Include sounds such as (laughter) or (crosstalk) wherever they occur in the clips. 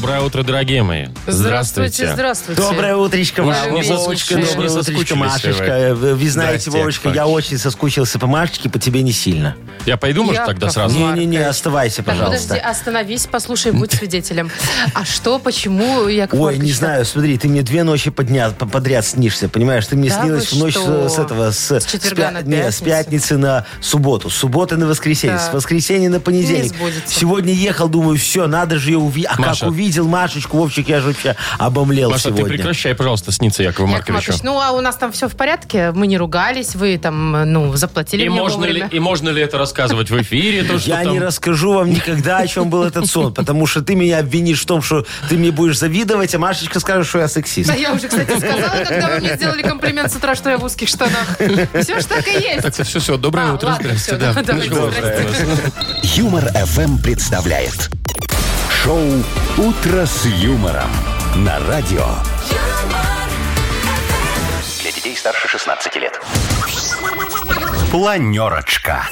Доброе утро, дорогие мои. Здравствуйте, здравствуйте. Доброе утречко, вам, не Вовочка, соскучились? доброе Не утречко, соскучились Машечка. Вы, вы знаете, Здрасте, Вовочка, я очень соскучился по Машечке, по тебе не сильно. Я пойду, может, Яков тогда сразу? Не-не-не, оставайся, Так, подожди, пожалуйста. остановись, послушай, будь свидетелем. А что, почему, Яков Ой, не знаю, смотри, ты мне две ночи подня- по- подряд снишься, понимаешь? Ты мне Да снилась вы в ночь что? с, с этого, с, С четверга пя- на не, с пятницу? пятницы на субботу, с субботы на воскресенье, Так. с воскресенья на понедельник. Сбудется. Сегодня ехал, думаю, все, надо же ее увидеть. А Маша. как увидел Машечку, Вовчик, я же вообще обомлел Маша, ты сегодня. прекращай, пожалуйста, сниться Якову Яков Марковичу. Маркович, ну а у нас там все в порядке, мы не ругались, вы там, ну, заплатили И мне можно, ли, и можно ли это рассказывать в эфире? То, что Я там... не расскажу вам никогда, о чем был этот сон, потому что ты меня обвинишь в том, что ты мне будешь завидовать, а Машечка скажет, что я сексист. Да я уже, кстати, сказала, когда вы мне сделали комплимент с утра, что я в узких штанах. Все ж так и есть. Так, все, все, доброе А, утро, ладно, здрасте. всё, да. Юмор ФМ представляет. Шоу «Утро с юмором» на радио. Старше 16 лет. Планерочка.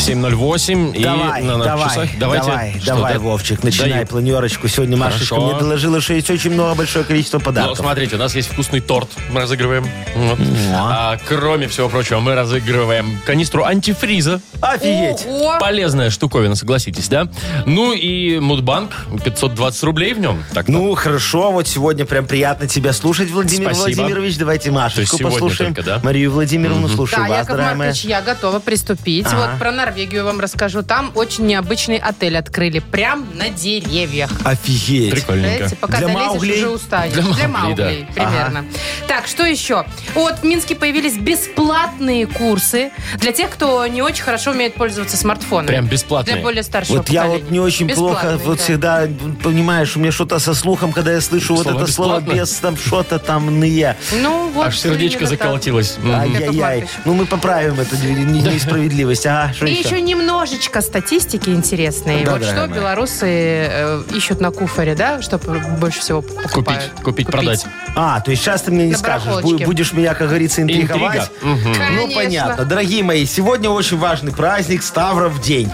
7.08 и Давай, на наших давай, часах. Давайте. давай, Что, давай, да? Вовчик, начинай Даю. планерочку. Сегодня Машечка Хорошо. мне доложила, что есть очень много, большое количество Ну, подарков. смотрите, у нас есть вкусный торт, мы разыгрываем. Вот. А кроме всего прочего, мы разыгрываем канистру антифриза. Офигеть. Ого! Полезная штуковина, согласитесь, да? Ну и Мудбанк, 520 рублей в нем. Так Ну, хорошо, вот сегодня прям приятно тебя слушать, Владимир Спасибо. Владимирович. Давайте Машечку есть сегодня послушаем. только, да? Марию Владимировну слушаем Да, вас, Яков дорогая моя. Маркович, я готова приступить. Ага. Вот про Норвегию вам расскажу. Там очень необычный отель открыли. Прям на деревьях. Офигеть. прикольненько. Знаете, пока Для долезешь, Маугли? уже устанешь. Для Для Маугли, да. Примерно. Так, что еще? Вот в Минске появились бесплатные курсы для тех, кто не очень хорошо умеет пользоваться смартфоном. Прям бесплатные? Для более старшего Вот я поколения. вот не очень плохо, Бесплатные, вот да. всегда, понимаешь, у меня что-то со слухом, когда я слышу вот Слово это слово «бесплатно»? без, там что-то там ные. Ну, вот Аж сердечко заколотилось. Мгм. Ай-яй-яй. Ну, мы поправим эту не- не- несправедливость. Ага, что И еще? еще немножечко статистики интересные. Да, вот дорогая что моя. белорусы э, ищут на куфоре, да, чтобы больше всего покупают. купить, продать. А, то есть сейчас ты мне не На скажешь. барахолочке. Будешь меня, как говорится, интриговать. Интрига. Мгм. Ну, Конечно. понятно. Дорогие мои, сегодня очень важный праздник Ставров день.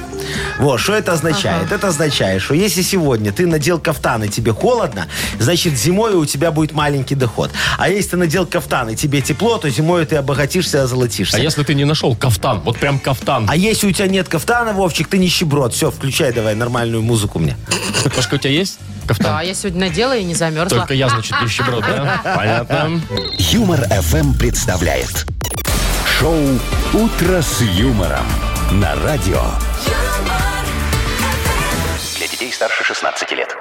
Вот, что это означает? Это означает, что если сегодня ты надел кафтан и тебе холодно, значит зимой у тебя будет маленький доход. А если ты надел кафтан и тебе тепло, то зимой ты обогатишься, озолотишься. А если ты не нашел кафтан, вот прям кафтан, А если у тебя нет кафтана, Вовчик, ты нищеброд. Все, включай давай нормальную музыку мне. Машка, у тебя есть кафтан? Да, я сегодня надела и не замерзла. Только я, значит, нищеброд, да? (laughs) Понятно. Юмор ФМ представляет. Шоу «Утро с юмором» на радио. Для детей старше 16 лет.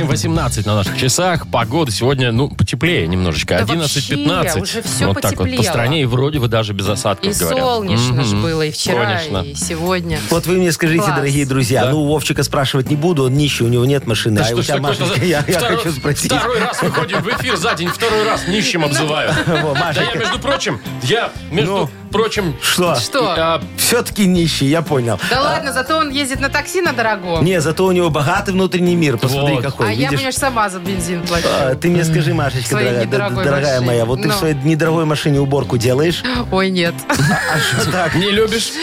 7.18 на наших часах. Погода сегодня, ну, потеплее немножечко. Да 11.15. вообще, уже всё вот так вот по потеплело. стране. И вроде бы даже без осадков, И говорят. солнечно ж Мгм. было и вчера, Конечно. и сегодня. Вот вы мне скажите, Класс. дорогие друзья, Да. ну, у Вовчика спрашивать не буду, он нищий, у него нет машины. Да а что у ж тебя, такое-то Машечка, за- я, я второй, хочу спросить. Второй раз выходим в эфир за день, второй раз нищим обзывают. (laughs) Во, Да Машечка. я, между прочим, я, между Ну. Прочим... Что? Что? а, Все-таки нищий, я понял. Да ладно, зато он ездит на такси на дорогом. Не, зато у него богатый внутренний мир. Посмотри, Вот. какой. а я, Видишь? понимаешь, сама за бензин плачу. А, Ты мне скажи, Машечка, Своей дорогая, недорогой дорогая машине. моя, вот ты в своей недорогой машине уборку делаешь? Ой, нет. А что так? Не любишь? (laughs)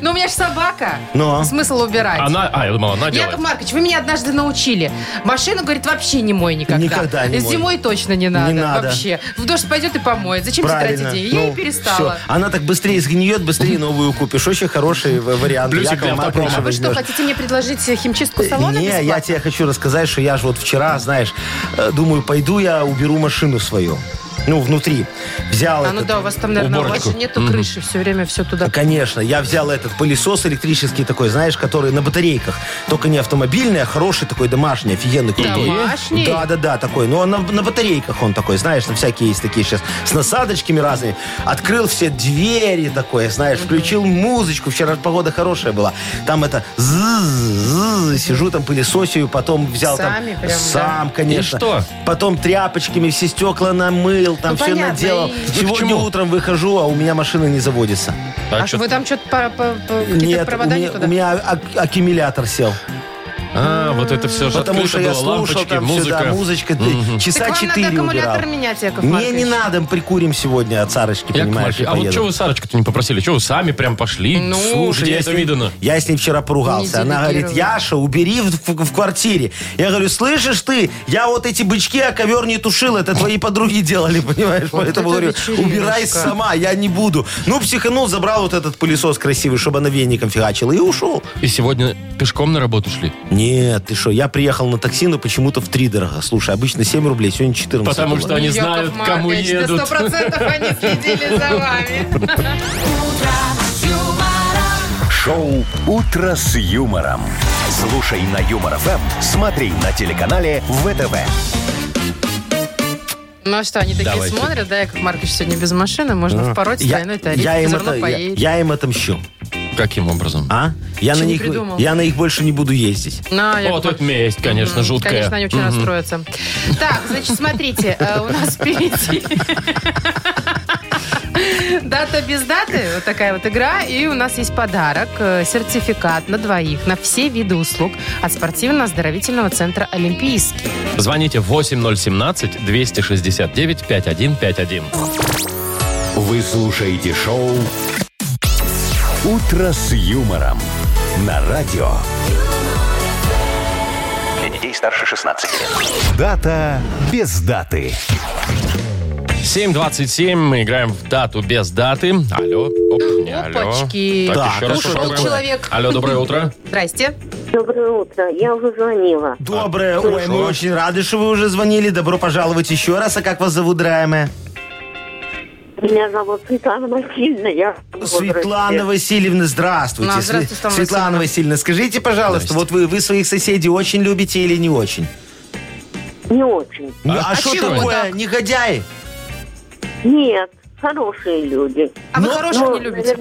Ну, у меня же собака. Ну? Смысл убирать. Она, а, я думал, она делает. Яков Маркович, вы меня однажды научили. Машину, говорит, вообще не мой никогда. Никогда не мой. Зимой точно не надо. надо. Вообще. В дождь пойдет и помоет. Зачем тратить Правильно. деньги? Я Ну, и перестала. всё. Она так быстрее сгниет, быстрее новую купишь. Очень хороший вариант. Плюсик для автопрома. А вы что, хотите мне предложить химчистку салона Не, я тебе хочу рассказать, что я же вот вчера, знаешь, э, думаю, пойду я уберу машину свою. Ну, внутри. Взял А ну этот- да, у вас там, наверное, у вас уборочку. же нету крыши, все время все туда. Конечно, я взял этот пылесос электрический такой, знаешь, который на батарейках. Только не автомобильный, а хороший такой домашний, офигенный, крутой. Домашний? Да, да, да, такой. Ну, он на, на батарейках он такой, знаешь, там всякие есть такие сейчас с насадочками разными. Открыл все двери такое, знаешь, включил музычку. Вчера погода хорошая была. Там это сижу там пылесосию, потом взял Сами там прям, сам, конечно. И что? Потом тряпочками все стекла намыл, там Ну, все понятно, наделал. и- Вы к Сегодня чему? утром выхожу, а у меня машина не заводится. А А чё- вы там что-то какие-то Нет, у провода не меня, туда? у меня ак- аккумулятор сел. А, вот это все же Потому что я было, слушал лампочки, там музыка. сюда, музычка. ты Часа Так вам надо четыре аккумулятор убирал. менять, Яков Не, Маркович. не надо, мы прикурим сегодня от Сарочки, Яков понимаешь, Маркович, и а вот поедем. что вы Сарочку-то не попросили? Что вы сами прям пошли? Ну, Слушай, Где я это с, ней, видано? я с ней вчера поругался. Не Она говорит, делегировала. Яша, убери в, в- в квартире. Я говорю, слышишь ты, я вот эти бычки, а ковер не тушил, это твои подруги делали, понимаешь? Вот Поэтому это говорю, вечериночка. убирай сама, я не буду. Ну, психанул, забрал вот этот пылесос красивый, чтобы она веником фигачила, и ушел. И сегодня пешком на работу шли? Нет, ты что, я приехал на такси, но почему-то в три дорого. Слушай, обычно 7 рублей, сегодня 14 Потому было. что они Яков знают, кому Маркович, да едут. Сто процентов они следили за вами. Шоу «Утро с юмором». Слушай на Юмор ФМ, смотри на телеканале ВТВ. Ну а что, они такие Давайте. смотрят, да, Яков Маркович сегодня без машины, можно впороть я, двойной тариф, я, им все равно это, я, поедет. я им отомщу. Каким образом? А? Я на, не них, придумал? я на них больше не буду ездить. На, Яков Вот это месть, конечно, жуткая. Конечно, они очень расстроятся. Так, значит, смотрите, э, у нас впереди дата без даты, вот такая вот игра, и у нас есть подарок, э, сертификат на двоих на все виды услуг от спортивно-оздоровительного центра «Олимпийский». Звоните 8017-269-5151. Вы слушаете шоу «Утро с юмором» на радио. Для детей старше 16 лет. Дата без даты. 7.27, мы играем в дату без даты. Алло. Оп, не алло. Опачки. Так, Так, еще раз ушел попробуем. человек. Алло, доброе утро. Здрасте. Доброе утро. Я уже звонила. Доброе. Ой, мы очень рады, что вы уже звонили. Добро пожаловать еще раз. А как вас зовут, дорогая Меня зовут Светлана Васильевна. Я в Светлана. Васильевна, здравствуйте. Ну, здравствуйте, Светлана Светлана Васильевна. Скажите, пожалуйста, вот вы, вы своих соседей очень любите или не очень? Не очень. А А что чего такое? так? Негодяи? Нет, хорошие люди. А вы Ну, хороших Ну, не любите?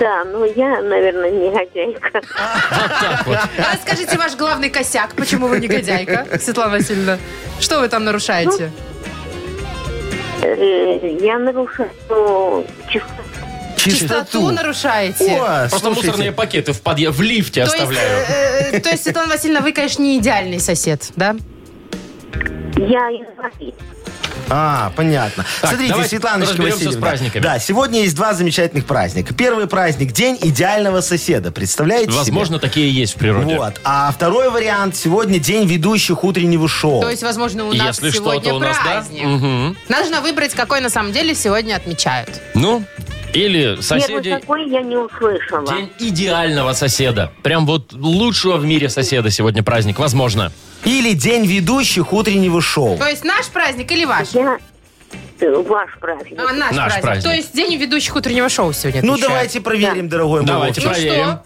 Да, ну я, наверное, негодяйка. А Расскажите ваш главный косяк, почему вы негодяйка, (laughs) Светлана Васильевна? Что вы там нарушаете? Э, Я нарушаю чистоту. Чистоту нарушаете? О, Просто слушайте. мусорные пакеты в, подъе- в лифте То есть, оставляю. э, э, то есть, Светлана Васильевна, вы, конечно, не идеальный сосед, да? Я инвалид. А, понятно. Так, Смотрите, давайте Светланочка разберемся с Васильевна. праздниками. Да, сегодня есть два замечательных праздника. Первый праздник – День идеального соседа. Представляете себе? Возможно, такие есть в природе. Вот. А второй вариант сегодня день ведущих утреннего шоу. То есть, возможно, у нас Если сегодня что-то у нас, да? праздник. Мгм. Нужно выбрать, какой на самом деле сегодня отмечают. Ну, или Первый соседи... такой я не услышала. День идеального соседа. Прям вот лучшего в мире соседа сегодня праздник. Возможно. Или день ведущих утреннего шоу. То есть наш праздник или ваш? Я... э, Ваш праздник. А, наш, Наш праздник. праздник. То есть день ведущих утреннего шоу сегодня Ну, давайте проверим, дорогой мой Давайте. Ну проверим. что?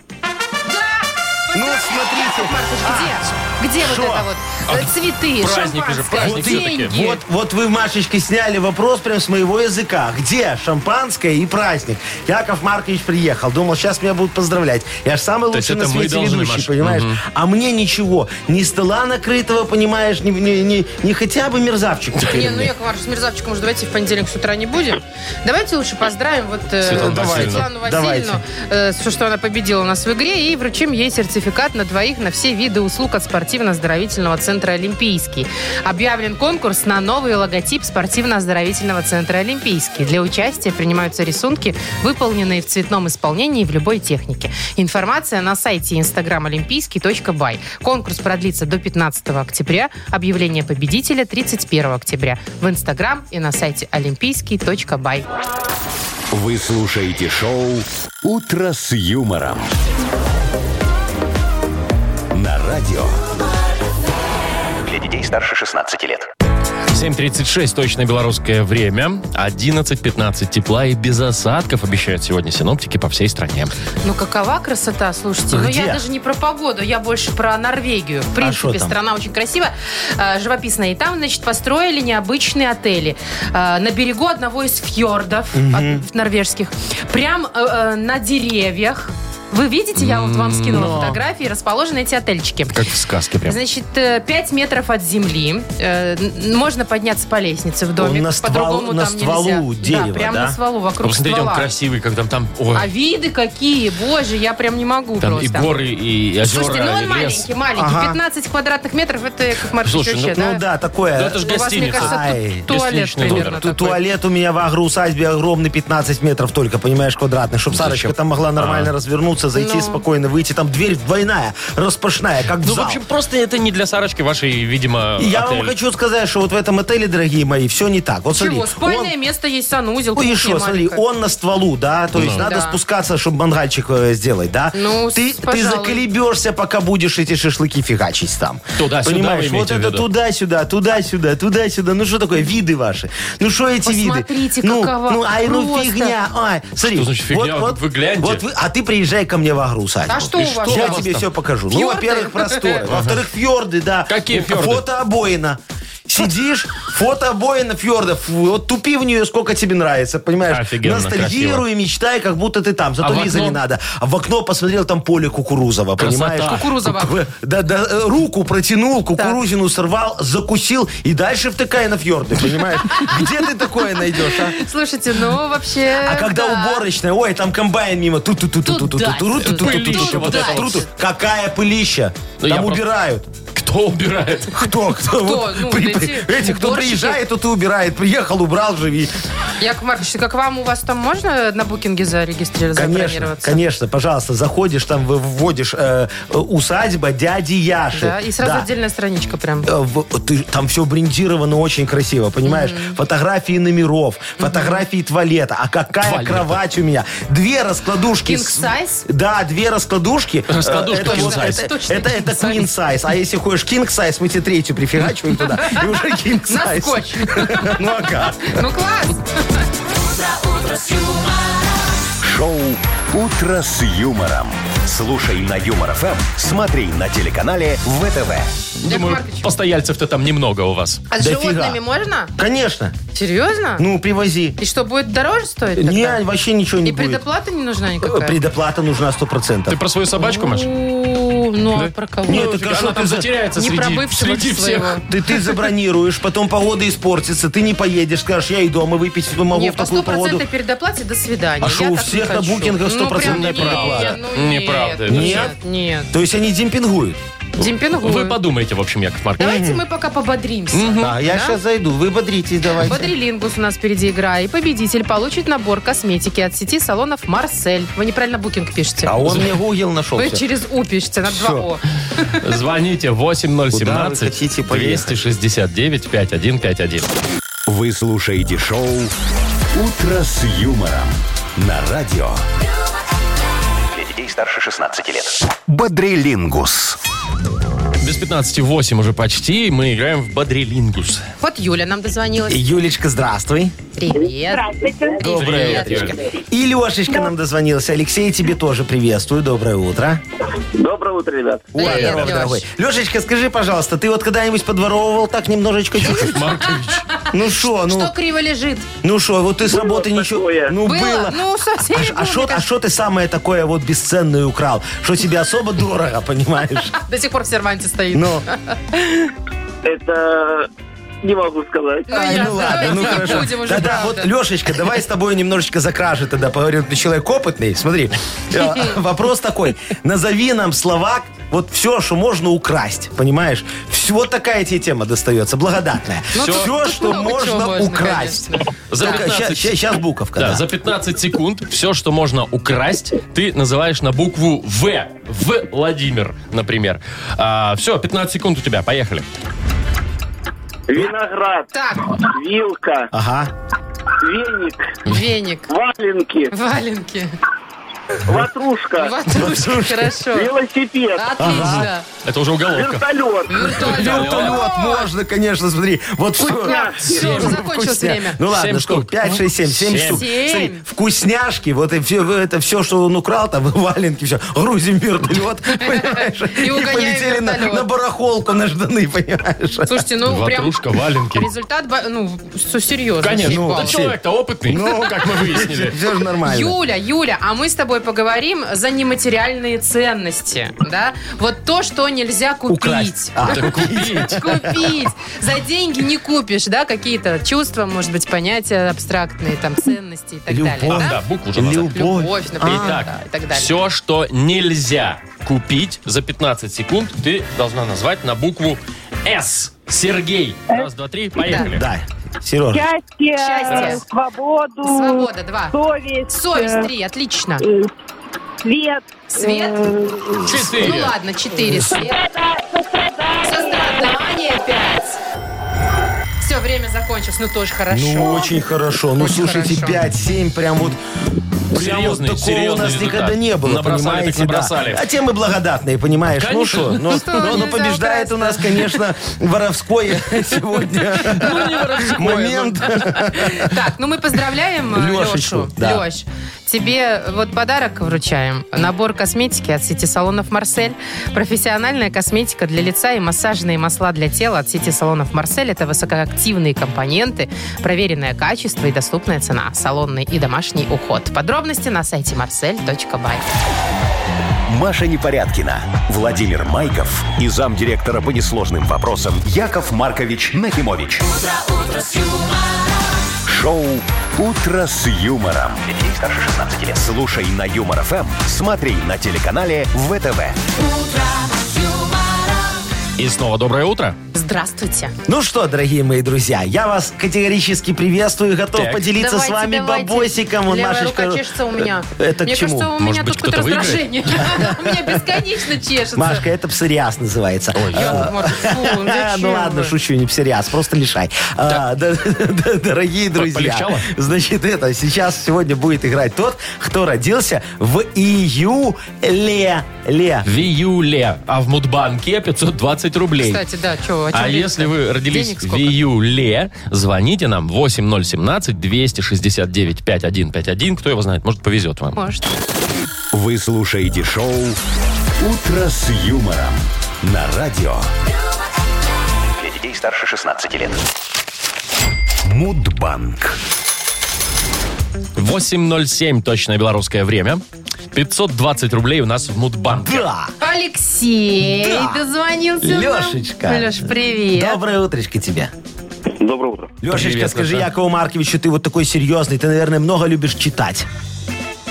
Ну, смотрите. Маркуш, где? Где вот Шо? это вот? Э, Цветы, праздник же, шампанское, праздник все-таки. деньги. Вот, вот вы, Машечка, сняли вопрос прям с моего языка. Где шампанское и праздник? Яков Маркович приехал. Думал, сейчас меня будут поздравлять. Я же самый То есть лучший на это мы свете должны, ведущий, Маш? понимаешь? А мне ничего. Ни стола накрытого, понимаешь, ни, ни, ни- ни хотя бы мерзавчик Не, ну. Яков Маркович, с мерзавчиком уже давайте в понедельник с утра не будем. Давайте лучше поздравим вот э, Светлану Васильевну. Светлану Давайте. Васильевну, э, что, что она победила у нас в игре, и вручим ей сертификат на двоих на все виды услуг от спортивно-оздоровительного центра «Олимпийский». Объявлен конкурс на новый логотип спортивно-оздоровительного центра «Олимпийский». Для участия принимаются рисунки, выполненные в цветном исполнении в любой технике. Информация на сайте instagram олимпийский.бай. Конкурс продлится до 15 октября. Объявление победителя 31 октября. В Инстаграм и на сайте олимпийский.бай. Вы слушаете шоу «Утро с юмором». На радио. Детей старше 16 лет. 7.36 точное белорусское время. 11.15 тепла и без осадков обещают сегодня синоптики по всей стране. Ну, какова красота, слушайте. Ну, Где? я даже не про погоду, я больше про Норвегию. В шо принципе, там? страна очень красивая, э, живописная. И там, значит, построили необычные отели э, на берегу одного из фьордов от- норвежских. Прям э, на деревьях. Вы видите, я вот вам скинула фотографии, расположены эти отельчики. Как в сказке прям. Значит, 5 метров от земли. Э, Можно подняться по лестнице в домик. Он на ствол- По-другому на там стволу нельзя. дерева, да, прямо да? на стволу, Ну, вокруг Посмотрите, он ствола. красивый, когда там... Ой, А виды какие, боже, я прям не могу там и просто. горы, и озера, Слушайте, ну он и лес. маленький, маленький. Ага. 15 квадратных метров, это как Маркович Слушай, вообще, Ну да, такое. Ну, это ж У вас, мне гостиница. кажется, туалет примерно. Ту- такой. Туалет у меня в агроусадьбе огромный, 15 метров только, понимаешь, квадратный. Чтобы? Сарочка там могла нормально развернуться, зайти Ну. спокойно, выйти. Там дверь двойная, распашная, как в Ну, в зал. общем, просто это не для Сарочки вашей, видимо, Я отель. вам хочу сказать, что вот в этом отеле, дорогие мои, все не так. Вот смотри, Чего? Спальное он- место есть, санузел, Ой, и что, смотри, он на стволу, да, то есть Ну. надо Да. спускаться, чтобы мангальчик э, сделать, да. Ну, ты, ты заколебешься, пока будешь эти шашлыки фигачить там. Туда-сюда Понимаешь, вот в это туда-сюда, туда-сюда, туда-сюда. Ну что такое, виды ваши? Ну что эти виды? Посмотрите, ну, какова Ну, ай, ну просто. фигня. Ай, смотри. Что значит фигня? Вы гляньте. Вот а ты приезжай ко мне в агрусадьбу. А что у вас Я тебе там? все покажу. Ну, Фьорды? во-первых, просторы. Во-вторых, фьорды, да. Какие фьорды? Фотообоина. Сидишь, фотообоина фьордов. Вот тупи в нее, сколько тебе нравится, понимаешь? Офигенно, Ностальгируй и мечтай, как будто ты там. Зато А виза окно? не надо. А в окно посмотрел, там поле кукурузово, Красота. понимаешь? Кукурузово. Ку- Да, да, э, руку протянул, кукурузину сорвал, закусил и дальше втыкай на фьорды, понимаешь? Где ты такое найдешь, а? Слушайте, ну вообще... А когда да. уборочная, ой, там комбайн мимо, ту ту ту ту ту ту ту ту ту ту Пылища вот это вот. Какая пылища? Там убирают. Кто убирает? Кто? Кто? Ну, при- эти Эти, кто уборщики. приезжает, тот и убирает. Приехал, убрал, живи. Яков Маркович, как вам у вас там можно на букинге зарегистрироваться, Конечно, конечно, пожалуйста, заходишь, там вводишь э, э, усадьба дяди Яши. Да, и сразу Да. отдельная страничка прям. Э, в- ты- там все брендировано очень красиво, понимаешь? Фотографии номеров, фотографии туалета. А какая Туалета. кровать у меня? Две раскладушки. King с- size? Да, две раскладушки. Э, Раскладушка это, king size. это, queen size. А если хочешь king size, мы тебе третью прифигачиваем туда. И (laughs) уже king На size. скотч. Ну ага. Ну класс. Шоу «Утро с юмором». Слушай на Юмор ФМ, смотри на телеканале ВТВ. Думаю, Маркович. постояльцев-то там немного у вас. А с Дофига. животными можно? Конечно. Серьезно? Ну, привози. И что, будет дороже стоить тогда? Не, вообще ничего не И будет. предоплата не нужна никакая? Предоплата нужна сто Ты процентов. про свою собачку, Маш? У, Ну, а про кого? Нет, Ну, так а она что там ты за- затеряется Не среди, про бывшего среди своего. всех. Ты, ты забронируешь, потом погода испортится, ты не поедешь, скажешь, я и дома выпить могу Не, в по такую погоду. стопроцентной передоплате до свидания. А Я шо, у так не всех на хочу. букингах Ну, прям стопроцентная нет, предоплата? ну, Неправда, это Нет, нет. То есть они демпингуют. Демпингуют. Вы подумайте, в общем, Яков Маркович. Давайте мы пока пободримся. А, я Да? сейчас зайду, вы бодритесь давайте. Бодрилингус у нас впереди игра. И победитель получит набор косметики от сети салонов «Марсель». Вы неправильно букинг пишете. А он мне Google нашел. Вы через «У» пишете на два. «О». (laughs) Звоните Куда вы 8017 хотите поехать? 269 5151. Вы слушаете шоу «Утро с юмором» на радио Для детей старше 16 лет. «Бодрилингус». Без 15 8 уже почти. Мы играем в Бодрилингус. Вот Юля нам дозвонилась. Юлечка, здравствуй. Привет. Здравствуйте. Доброе Привет, утречко. И Лешечка нам дозвонился. Алексей, тебе тоже приветствую. Доброе утро. Доброе утро, ребят. Ой, Привет, здорово, Лёш. дорогой. Лешечка, скажи, пожалуйста, ты вот когда-нибудь подворовывал так немножечко чуть-чуть? Маркович. Ну что, ну, Что криво лежит? ну что, вот ты с работы ничего... такое. Ну, Было? было. Ну, совсем А было, что а шо ты самое такое вот бесценное украл? Что тебе особо дорого, понимаешь? До сих пор в серванте стоит. Ну, Это не могу сказать. Ну, ай, ясно, ну ладно, давайте ну не хорошо. будем уже, Тогда правда. вот, Лешечка, давай с тобой немножечко за кражи тогда поговорим. Ты человек опытный. Смотри, (laughs) э, вопрос такой. Назови нам слова, вот все, что можно украсть, понимаешь? Все, вот такая тебе тема достается, благодатная. Ну, тут- все, тут что много чего можно украсть. конечно. За 15 Сейчас буковка, Да, да. за 15 секунд все, что можно украсть, ты называешь на букву В. В. Владимир, например. все, 15 секунд у тебя. Поехали. Виноград, Так, вилка, Ага. веник, веник, валенки, валенки, ватрушка, ватрушка, хорошо. велосипед, Отлично. Это уже уголовка. вертолет, Вертолет можно, конечно, смотри. Вот все. Все, уже закончилось время. Ну ладно, что, штук. 5, 6, 7, 7 Семь. штук. Смотри, вкусняшки, вот и все, это все, что он украл, там (laughs) валенки, все, грузим вертолет, (laughs) понимаешь? И полетели на, барахолку на жданы, понимаешь? Слушайте, ну прям Ватрушка, валенки. результат, ну, все серьезно. Конечно, Ну, человек-то опытный, ну, (laughs) как мы выяснили. Все же нормально. Юля, Юля, а мы с тобой поговорим за нематериальные ценности, да? Вот то, что нельзя купить. Украсть. А, Так купить. Купить. За деньги не купишь, да, какие-то чувства, может быть, понятия абстрактные, там, ценности и так Любовь. далее. А, да? да, букву же надо. Любовь. Любовь, например, Итак, да, и так далее. все, что нельзя купить за 15 секунд, ты должна назвать на букву С. Сергей. Раз, два, три, поехали. Да, Сережа. Счастье, Счастье. свободу, Свобода, два. совесть, Совесть, э, три, отлично. э, свет, Свет? э, Четыре. Ну ладно, четыре. Свет. Сострадание, пять. Все, время закончилось. Ну, тоже хорошо. Ну, очень хорошо. Ну, Очень слушайте, хорошо. 5-7 прям вот... Прям Серьезный, вот такого у серьезный нас результат. никогда не было, Набросали, так понимаете? да. А те мы благодатные, понимаешь? Ну Конечно. что, но, (laughs) Что, но- но нельзя побеждает украсть, у нас, конечно, воровской (laughs) сегодня момент. Так, ну мы поздравляем э, Лешечку, Лешу. да. Леш, тебе вот подарок вручаем. Набор косметики от сети-салонов «Марсель». Профессиональная косметика для лица и массажные масла для тела от сети-салонов «Марсель» – это высокоактивные компоненты, проверенное качество и доступная цена. Салонный и домашний уход. Подробности на сайте marsel.by. Маша Непорядкина, Владимир Майков и замдиректора по несложным вопросам Яков Маркович Нахимович. Шоу Утро с юмором. Детей старше 16 лет. Слушай на юмор ФМ, смотри на телеканале ВТВ. И снова доброе утро. Здравствуйте. Ну что, дорогие мои друзья, я вас категорически приветствую, готов Так. поделиться с Давайте, вами давайте. бабосиком. Вот Левая Машечка, рука чешется у меня. э, Это Мне к чему? кажется, у Может меня быть, тут какое-то кто-то выиграет? раздражение. (laughs) У меня бесконечно чешется. Машка, это псориаз называется. Яков Маркович, фу, (laughs) зачем Ну ладно, вы? шучу, не псориаз, просто лишай. А, (laughs) да, да, Дорогие друзья, полегчало? значит, это сейчас сегодня будет играть тот, кто родился в июле. Ле. В июле, а в Мудбанке 520 рублей. Кстати, да, что, А если вы родились в июле, звоните нам 8017-269-5151. Кто его знает, может, повезет вам. Может. Вы слушаете шоу Утро с юмором на радио Для детей старше 16 лет. Мудбанк. 8.07 точное белорусское время. 520 рублей у нас в Мудбанке. Да. Алексей, Да. дозвонился нам. Лешечка. Леш, привет. Доброе утречко тебе. Доброе утро. Лешечка, Привет, скажи Леша. Якову Марковичу, ты вот такой серьезный, ты, наверное, много любишь читать.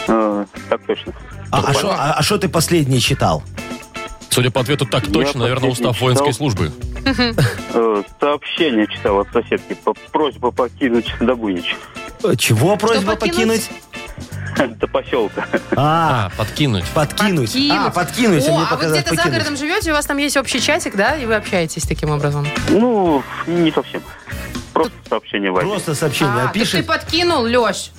Э, так точно. А что а, а ты последнее читал? Судя по ответу, так точно, наверное, последний устав воинской читал. службы. Э, сообщение читал от соседки. по- Просьба покинуть (laughs) Добынич. Э, Чего просьба покинуть? покинуть? (laughs) До поселка. А, А, подкинуть. подкинуть. А, подкинуть. О, мне а вы показалось, где-то за покинуть. городом живете, у вас там есть общий чатик, да, и вы общаетесь таким образом? Ну, не совсем. Просто сообщение возьми. Просто сообщение а, так пишет. ты подкинул, Леш.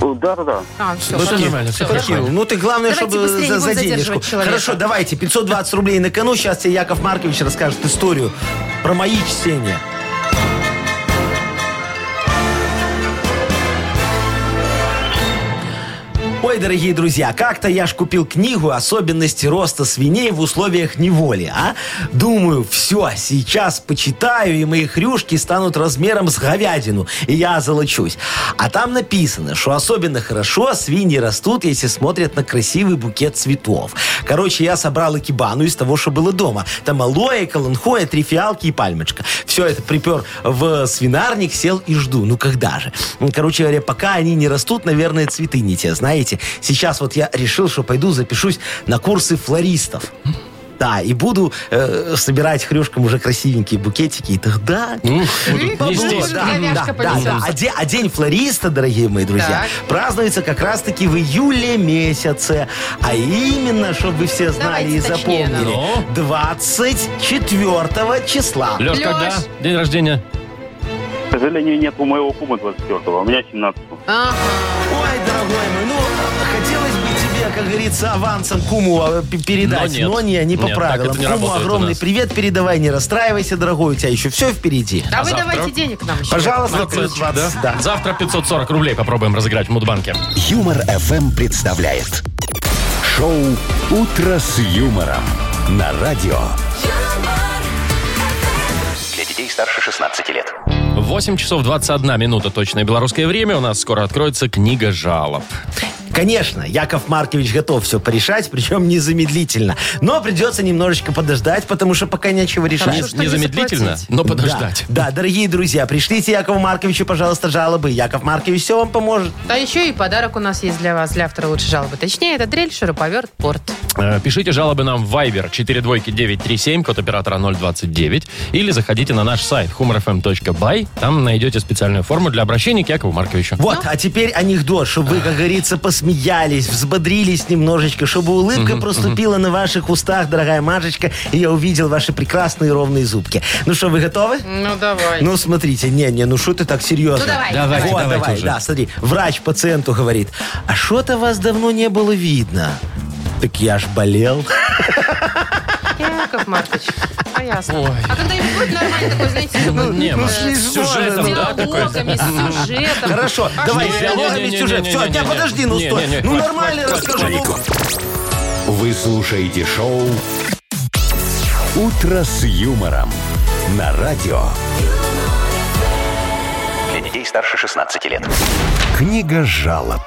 Да-да-да. А, все, Ну, всё нормально, всё хорошо. Подкинул. Ну ты главное, Давайте чтобы быстрее, за, не за будем денежку. задерживать человека. Хорошо, давайте. 520 рублей на кону. Сейчас тебе Яков Маркович расскажет историю про мои чтения. Ой, дорогие друзья, как-то я ж купил книгу «Особенности роста свиней в условиях неволи», а? Думаю, все, сейчас почитаю, и мои хрюшки станут размером с говядину, и я золочусь. А там написано, что особенно хорошо свиньи растут, если смотрят на красивый букет цветов. Короче, я собрал экибану из того, что было дома. Там алоэ, каланхоя, три фиалки и пальмочка. Все это припер в свинарник, сел и жду. Ну, когда же? Короче говоря, пока они не растут, наверное, цветы не те, знаете. Сейчас вот я решил, что пойду запишусь на курсы флористов. Да, и буду э, собирать хрюшкам уже красивенькие букетики, и тогда... Ух, (laughs) да. да, да. понесется. А, де- а день флориста, дорогие мои друзья, Так. празднуется как раз-таки в июле месяце. А именно, чтобы вы все знали Давайте и точнее запомнили, Ну? 24 числа. Леш, Леш. когда день рождения? К сожалению, нет у моего кума 24-го, а у меня 17 Ага. Ой, дорогой мой, ну, как говорится, авансом куму э, п- передать, Но нет. не по Нет, так правилам. это не Куму работает у огромный нас. привет передавай, не расстраивайся, дорогой, у тебя еще все впереди. А, А вы завтра? давайте денег нам еще. Пожалуйста, плюс Процентчик, 20, да. Завтра 540 рублей попробуем разыграть в Мудбанке. Юмор FM представляет шоу Утро с юмором на радио. Для детей старше 16 лет. 8 часов 21 минута точное белорусское время. У нас скоро откроется книга жалоб. Конечно, Яков Маркович готов все порешать, причем незамедлительно. Но придется немножечко подождать, потому что пока нечего решать. Хорошо, что не Незамедлительно, заплатить. но подождать. Да, да, дорогие друзья, пришлите Якову Марковичу, пожалуйста, жалобы. Яков Маркович все вам поможет. А еще и подарок у нас есть для вас, для автора лучшей жалобы. Точнее, это дрель, шуруповерт, порт. Э, Пишите жалобы нам в Viber 42937, код оператора 029. Или заходите на наш сайт humorfm.by. Там найдете специальную форму для обращения к Якову Марковичу. Вот, а теперь анекдот, чтобы вы, как говорится, посмеялись, взбодрились немножечко, чтобы улыбка проступила на ваших устах, дорогая Машечка, и я увидел ваши прекрасные ровные зубки. Ну что, вы готовы? Ну, давай. Ну, смотрите, не-не, ну что ты так серьезно? Ну, давай. Давайте, Вот, давайте давай, уже. да, смотри, врач пациенту говорит, а что-то вас давно не было видно. Так я ж болел. (laughs) Яков Маркович, а ясно. Ой. А когда-нибудь будет нормально такой, знаете, Ну, не, ну, Маш, э, с сюжетом, да, такой? с сюжетом. Хорошо, А давай, с диалогами сюжет. Все, не, подожди, ну стой. Ну нормально расскажу. ну. Вы слушаете шоу «Утро с юмором» на радио. Для детей старше 16 лет. Книга жалоб.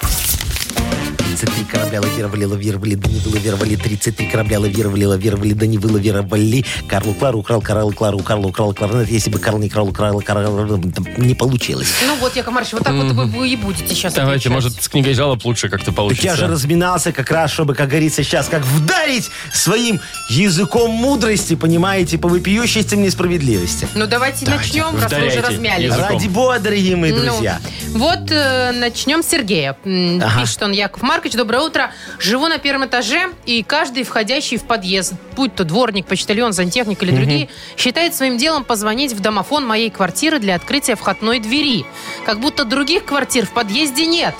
33 корабля лавировали, лавировали, да не вылавировали. 33 корабля лавировали, лавировали, да не вылавировали. Карлу Клару украл, Карл Клару, Карлу украл, Кларнет. Если бы Карл не крал, украл, Карл, не получилось. Ну вот, Яков Маркович, вот так вот вы- вы и будете сейчас Давайте, отвечать. может, с книгой жалоб лучше как-то Так получится. я же разминался как раз, чтобы, как говорится, сейчас как вдарить своим языком мудрости, понимаете, по вопиющестям несправедливости. Ну давайте начнем, раз вы уже размялись. языком. Ради бога, дорогие мои Ну, друзья. вот э, начнем с Сергея. Ага. Пишет он, Яков Маркович, доброе утро. Живу на первом этаже, и каждый входящий в подъезд, будь то дворник, почтальон, сантехник или другие, считает своим делом позвонить в домофон моей квартиры для открытия входной двери. Как будто других квартир в подъезде нет.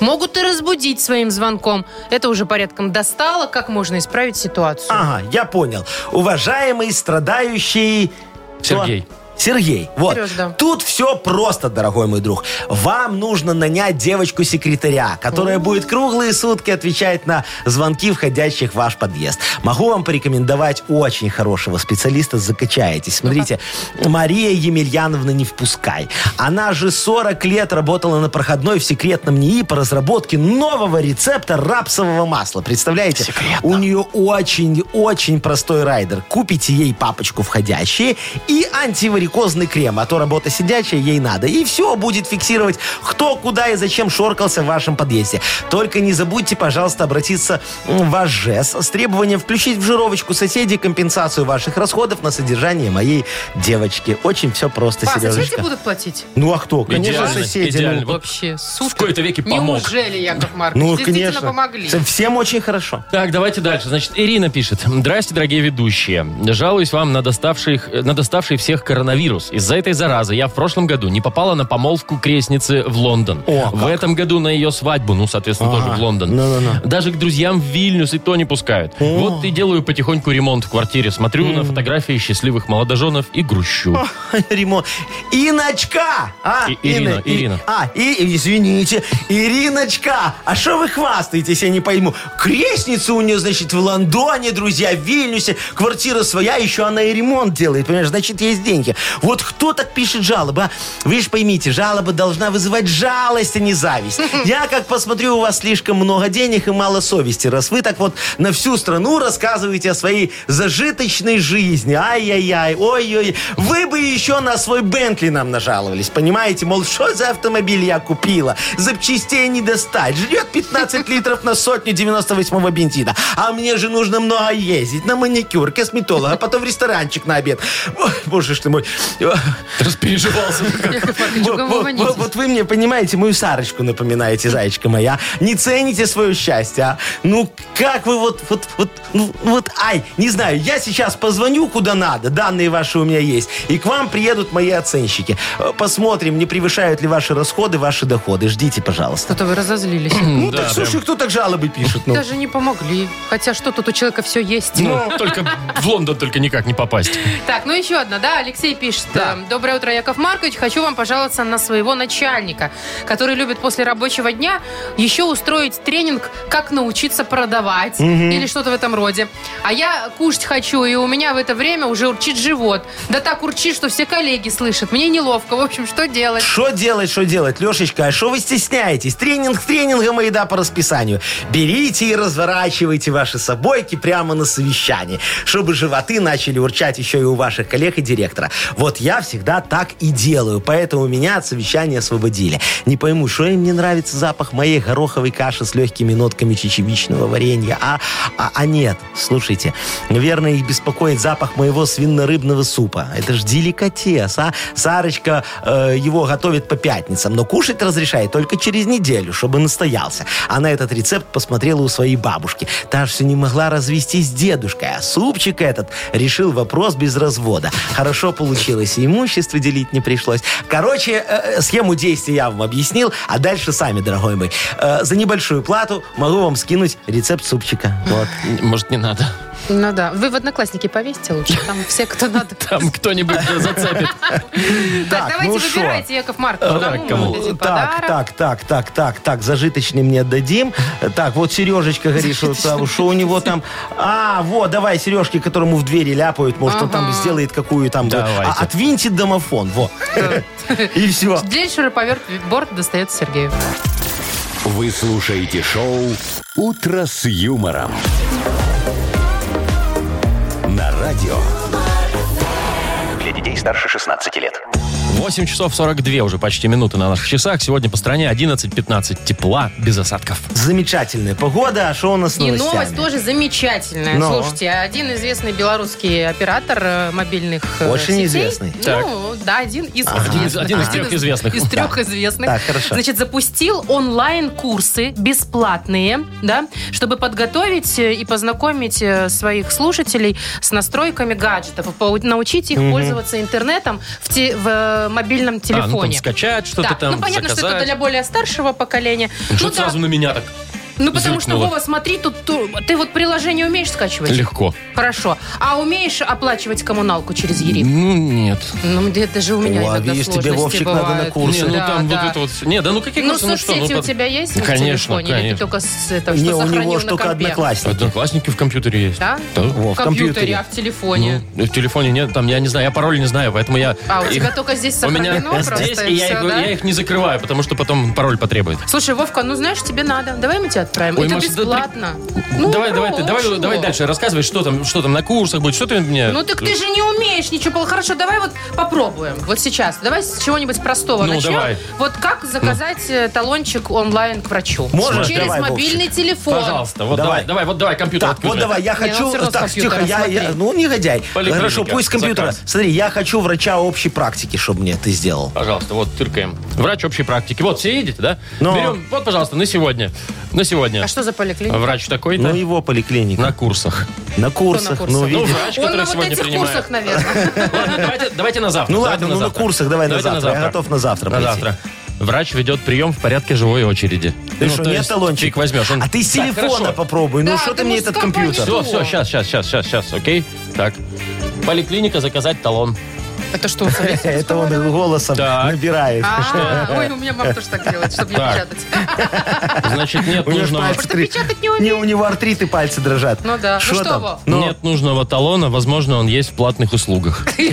Могут и разбудить своим звонком. Это уже порядком достало. Как можно исправить ситуацию? Ага, я понял. Уважаемый страдающий... Сергей. Кто? Сергей, вот. Сереж, да. Тут все просто, дорогой мой друг. Вам нужно нанять девочку-секретаря, которая будет круглые сутки отвечать на звонки входящих в ваш подъезд. Могу вам порекомендовать очень хорошего специалиста, закачаетесь. Смотрите, Мария Емельяновна не впускай. Она же 40 лет работала на проходной в секретном НИИ по разработке нового рецепта рапсового масла. Представляете? У нее очень-очень простой райдер. Купите ей папочку входящие и антиварикозный крем, а то работа сидячая ей надо. И все будет фиксировать, кто, куда и зачем шоркался в вашем подъезде. Только не забудьте, пожалуйста, обратиться в ваш ЖЭС с требованием включить в жировочку соседей компенсацию ваших расходов на содержание моей девочки. Очень все просто, А, соседи Сережечка. будут платить? Ну а кто? Конечно, Идеально, соседи. ну. идеально. Вот Вообще, супер. в кои-то веки помог. Неужели, Яков Маркович? Ну, Действительно конечно. помогли. Всем очень хорошо. Так, давайте дальше. Значит, Ирина пишет. Здрасте, дорогие ведущие. Жалуюсь вам на доставший, на доставший всех коронавирус. Из-за этой заразы я в прошлом году не попала на помолвку крестницы в Лондон. О, в как. этом году на ее свадьбу, ну, соответственно, Ага. тоже в Лондон. Ну-ну-ну. Даже к друзьям в Вильнюс и то не пускают. Вот и делаю потихоньку ремонт в квартире. Смотрю на фотографии счастливых молодоженов и грущу. (laughs) Ремонт. Иночка! А, И- Ирина, И- Ирина. А, и, извините, Ириночка, а что вы хвастаетесь, я не пойму. Крестница у нее, значит, в Лондоне, друзья, в Вильнюсе, квартира своя, еще она и ремонт делает, понимаешь, значит, есть деньги. Вот кто так пишет жалобы, а? Вы же поймите, жалоба должна вызывать жалость, а не зависть. Я, как посмотрю, у вас слишком много денег и мало совести, раз вы так вот на всю страну рассказываете о своей зажиточной жизни. Ай-яй-яй, ой-ой. Вы бы еще на свой Бентли нам нажаловались, понимаете? Мол, что за автомобиль я купила? Запчастей не достать. Ждет 15 литров на сотню 98-го бензина. А мне же нужно много ездить. На маникюр, косметолога, а потом в ресторанчик на обед. Ой, боже ж ты мой. Распереживался. Вот, вы мне, понимаете, мою Сарочку напоминаете, зайчка моя. Не цените свое счастье, а? Ну, как вы вот, вот, вот, ну, вот, ай, не знаю, я сейчас позвоню куда надо, данные ваши у меня есть, и к вам приедут мои оценщики. Э, Посмотрим, не превышают ли ваши расходы, ваши доходы. Ждите, пожалуйста. Что-то вы разозлились. Ну, так, слушай, кто так жалобы пишет? Ну? Даже не помогли. Хотя что тут у человека все есть. Ну, только в Лондон только никак не попасть. Так, ну еще одна, да, Алексей пишет. Пишет. э, Доброе утро, Яков Маркович. Хочу вам пожаловаться на своего начальника, который любит после рабочего дня еще устроить тренинг, как научиться продавать или что-то в этом роде. А я кушать хочу, и у меня в это время уже урчит живот. Да так урчит, что все коллеги слышат. Мне неловко. В общем, что делать? Что делать, что делать, Лешечка? А что вы стесняетесь? Тренинг тренингом и еда по расписанию. Берите и разворачивайте ваши собойки прямо на совещании, чтобы животы начали урчать еще и у ваших коллег и директора. Вот я всегда так и делаю, поэтому меня от совещания освободили. Не пойму, что им не нравится запах моей гороховой каши с легкими нотками чечевичного варенья, а, а, а нет, слушайте, наверное, их беспокоит запах моего свинно-рыбного супа. Это ж деликатес, а? Сарочка э, его готовит по пятницам, но кушать разрешает только через неделю, чтобы настоялся. А на этот рецепт посмотрела у своей бабушки. Та ж все не могла развестись с дедушкой, а супчик этот решил вопрос без развода. Хорошо получилось, и имущество делить не пришлось. Короче, э, схему действий я вам объяснил, а дальше сами, дорогой мой. Э, за небольшую плату могу вам скинуть рецепт супчика. Вот. Может, не надо. Ну да. Вы в Одноклассники повесьте лучше. Там все, кто надо. (laughs) Там кто-нибудь зацепит. Так, давайте ну выбирайте, Яков Маркович. Так, Кому дадим Так, так, так, так, так, так, зажиточный мне отдадим. Так, вот Сережечка говорит, что, у него там... А, вот, давай Сережке, которому в двери ляпают, может, он там сделает какую там... Давайте. а, отвинтит домофон, вот. (laughs) И все. День шуруповерт борт достается Сергею. Вы слушаете шоу «Утро с юмором». На радио. Для детей старше 16 лет. 8 часов 42 уже почти минуты на наших часах. Сегодня по стране 11-15 тепла, без осадков. Замечательная погода, а что у нас с И новостями? новость тоже замечательная. Но. Слушайте, один известный белорусский оператор э, мобильных э, Очень сетей, известный. Ну, да, один из, Один из- один из трех известных. Из трех известных. Так, хорошо. Значит, запустил онлайн-курсы бесплатные, да, чтобы подготовить э, и познакомить своих слушателей с настройками гаджетов, научить их пользоваться интернетом в, те- в э, мобильном А, ну там телефоне. скачать что-то Да, там, ну понятно, что это заказать. для более старшего поколения. Ну, Что Ну да. сразу на меня так Ну, потому что? Вова, смотри, тут ту- ты вот приложение умеешь скачивать? легко? Хорошо. А умеешь оплачивать коммуналку через ЕРИ? Ну, нет. Ну, это же у меня О, иногда видишь, тебе, сложности Вовчик, надо на бывают. курсы. Не, ну Да, там да. вот это вот... Не, да ну какие Ну, курсы, ну что? соцсети ну, у под- тебя есть в Конечно, телефоне? Или ты конечно. только с этого, Не, что у сохранил него на только компе? одноклассники. Одноклассники в компьютере есть. Да? Во, В компьютере, а в телефоне? Ну, в телефоне нет, там, я не знаю, я пароль не знаю, поэтому я... А, у их- тебя только здесь (laughs) У меня сохранено просто, здесь, и и я всё, их, да? я их не закрываю, потому что потом пароль потребует. Слушай, Вовка, ну знаешь, тебе надо. Давай мы тебя отправим. Ой, Это Маша, да бесплатно. Ну, давай, давай, ты, ну, давай, чего? давай дальше рассказывай, что там, что там на курсах будет, что ты мне... Ну так ты же не умеешь ничего. пол- Хорошо, давай вот попробуем. Вот сейчас. Давай с чего-нибудь простого Ну, начнем. давай. Вот как заказать э, талончик онлайн к врачу? Можешь? Через Давай, мобильный телефон. Пожалуйста, вот Давай. давай, давай, вот давай компьютер Так, вот давай, я Не, ну хочу... так, тихо, я, я- ну, негодяй. Хорошо, пусть с компьютера. заказ. Смотри, я хочу врача общей практики, чтобы мне ты сделал. Пожалуйста, вот, тыркаем. Врач общей практики. Вот, все едете, да? Но. Берем, вот, пожалуйста, на сегодня. На сегодня. А что за поликлиника? Врач такой-то. Ну, его поликлиника. На курсах. На курсах. курсах? Ну, Ну, видишь. врач, Он который на вот сегодня этих принимает. курсах, наверное. (laughs) Ладно, давайте, давайте на завтра. Ну давайте ладно, ну на завтра. курсах давай на Давайте завтра. Я готов на завтра На пойти. завтра. Врач ведет прием в порядке живой очереди. Ты Ну, что, то нет есть талончик? Фиг возьмешь. Он- А ты с Так, телефона хорошо. попробуй. Ну Да, что ты ты мне этот компьютер? Все, все, сейчас, сейчас, сейчас, сейчас, сейчас, окей? Так. Поликлиника заказать талон. Это что? (laughs) Это он голосом Так. набирает. А, Ой, у меня мама тоже так делает, чтобы не Так. печатать. (laughs) Значит, нет У него ж нужного... пальцы Просто три- печатать не умеет. у него артрит и пальцы дрожат. Ну да. Ну Шо что, там? Вов? Ну, Нет нужного талона, возможно, он есть в платных услугах. (laughs) Чего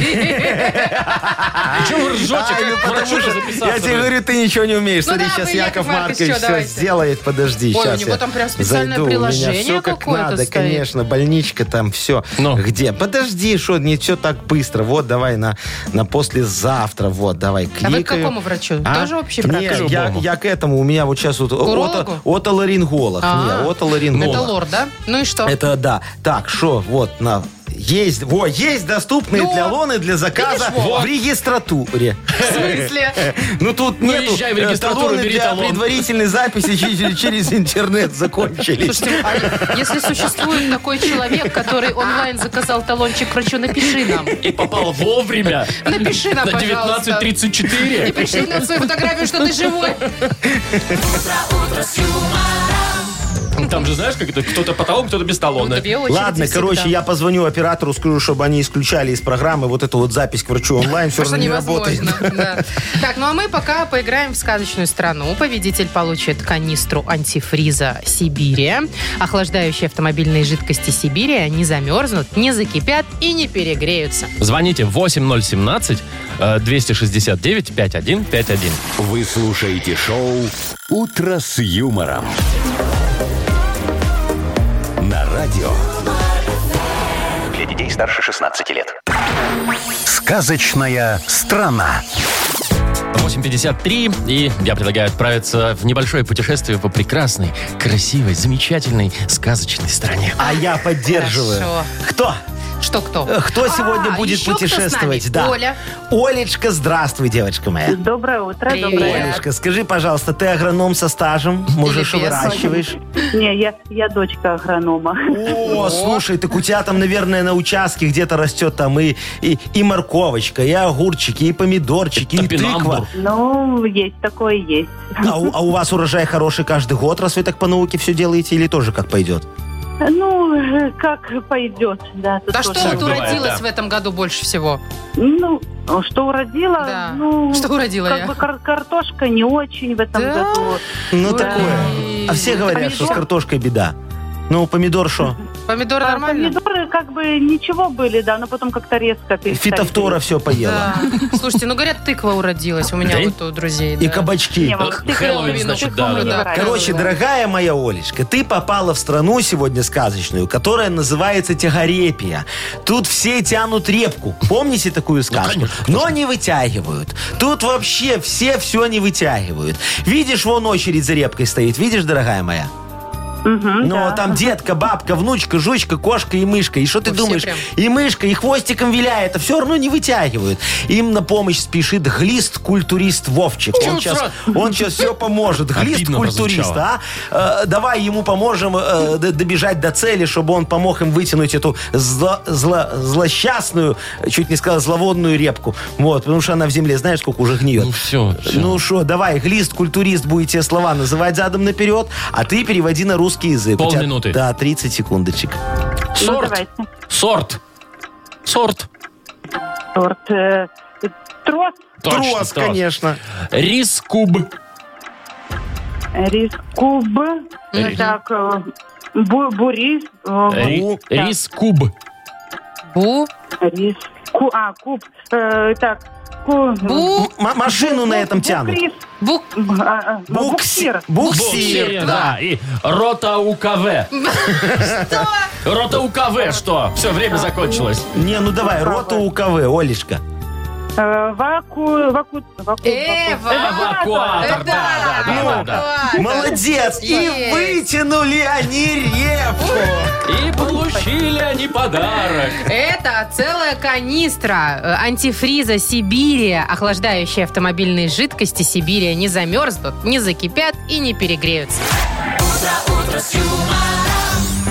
вы ржете? Ай, ну Как потому врачу что записаться я тебе говорю, ты ничего не умеешь. Ну Смотри, да, сейчас вы, Яков Яков Маркович, Маркович всё, все давайте. сделает. Подожди, Ой, у сейчас него я там прям специальное зайду. У меня приложение все как какое-то надо, стоит. конечно. Больничка там, все. Ну. Где? Подожди, что не все так быстро. Вот, давай на, на послезавтра. Вот, давай, А вы кликаю. к какому врачу? А? Тоже общий Нет, практик? я, я к этому. У меня вот сейчас вот ото- отоларинголог. А. Не, отоларинголог. Это лор, да? Ну и что? Это да. Так, что, вот, на. Есть, во, есть доступные Ну, для лоны для заказа видишь, во. в регистратуре. (laughs) В смысле? Ну тут Ну, нету езжай в э, регистратуру, талоны бери для талон. предварительной записи через, через интернет закончились. Слушайте, а если существует такой человек, который онлайн заказал талончик к врачу, напиши нам. И попал вовремя. Напиши нам, На пожалуйста. И 19.34. пришли нам свою фотографию, что ты живой. Там же, знаешь, как это, кто-то по талону, кто-то без Ну, талона. две очереди Ладно, всегда. короче, я позвоню оператору, скажу, чтобы они исключали из программы вот эту вот запись к врачу онлайн. Все равно не работает. да. (laughs) Так, ну а мы пока поиграем в сказочную страну. Победитель получит канистру антифриза Сибирия. Охлаждающие автомобильные жидкости Сибирия не замерзнут, не закипят и не перегреются. Звоните 8017-269-5151. Вы слушаете шоу «Утро с юмором». Радио Для детей старше 16 лет. «Сказочная страна». 8.53, и я предлагаю отправиться в небольшое путешествие по прекрасной, красивой, замечательной, сказочной стране. А я поддерживаю. Хорошо. Кто? Что кто? Э, Кто сегодня А, будет еще кто с путешествовать? нами? Да. Оля. Олечка, здравствуй, девочка моя. Доброе утро. Привет. Доброе. Олечка, скажи, пожалуйста, ты агроном со стажем? Без? выращиваешь? Не, я, я дочка агронома. О, слушай, так у тебя там, наверное, на участке где-то растет там и, и, и морковочка, и огурчики, и помидорчики, и Топинамбур. тыква. Ну, есть такое, есть. А у, а у вас урожай хороший каждый год, раз вы так по науке все делаете, или тоже как пойдет? Ну, как пойдет, да. тут А что вот уродилось да. в этом году больше всего? Ну, что уродила? Да. Ну, Что уродила как я? бы кар- картошка не очень в этом Да? году. Ну, Ой. такое. А все говорят, что с картошкой беда. Ну, помидор что? Помидоры А нормально? Помидоры как бы ничего были, да, но потом как-то резко перестали. Фитофтора все поела. Да. Слушайте, ну говорят, тыква уродилась у меня вот у друзей. И да. кабачки. Хэллоуин, значит, да. Короче, дорогая моя Олечка, ты попала в страну сегодня сказочную, которая называется Тягарепия. Тут все тянут репку. Помните такую сказку? конечно, кто Но не вытягивают. Тут вообще все все не вытягивают. Видишь, вон очередь за репкой стоит. Видишь, дорогая моя? Мгм, Ну, да. там детка, бабка, внучка, жучка, кошка и мышка. И что ты все думаешь? прям. И мышка, и хвостиком виляет, а все равно не вытягивают. Им на помощь спешит глист-культурист Вовчик. Он сейчас, он сейчас все поможет. Глист-культурист, а? Э, давай ему поможем э, д- добежать до цели, чтобы он помог им вытянуть эту зло- зло- злосчастную, чуть не сказал, зловонную репку. Вот, потому что она в земле, знаешь, сколько уже гниет. Ну все, Ну что, давай, глист-культурист будет тебе слова называть задом наперед, а ты переводи на русский язык. У тебя- Полминуты. Да, 30 секундочек. Ну, Сорт. давайте. Сорт. Сорт. Торт. э, Трос. Точно, Трос, конечно. Рис куб. Рис куб. Рис. Так, э, бу- бурис. э, Ри- Рис куб. Бу, Рис. Ку, а, куб. Э, так. Ку, бу, М- машину на этом тянут. бук. Буксир. Буксир. Буксир. да. И рота УКВ. Рота УКВ, что? Все, время закончилось. Не, ну давай, рота УКВ, Олечка. Э, Ваку, ваку, ваку, Э, ваку. Эвакуатор, да, да, да, да, да. Молодец! И вытянули они репку. И получили они подарок. Это целая канистра э, антифриза Сибирия. Охлаждающие автомобильные жидкости Сибирия не замерзнут, не закипят и не перегреются.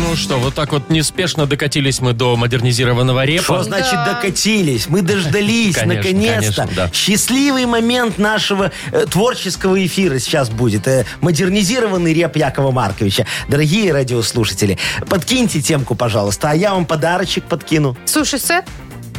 Ну что, вот так вот неспешно докатились мы до модернизированного репа. Что значит докатились? Мы дождались, наконец-то. да. Счастливый момент нашего э, творческого эфира сейчас будет. Э, модернизированный реп Якова Марковича. Дорогие радиослушатели, подкиньте темку, пожалуйста, а я вам подарочек подкину. Суши-сет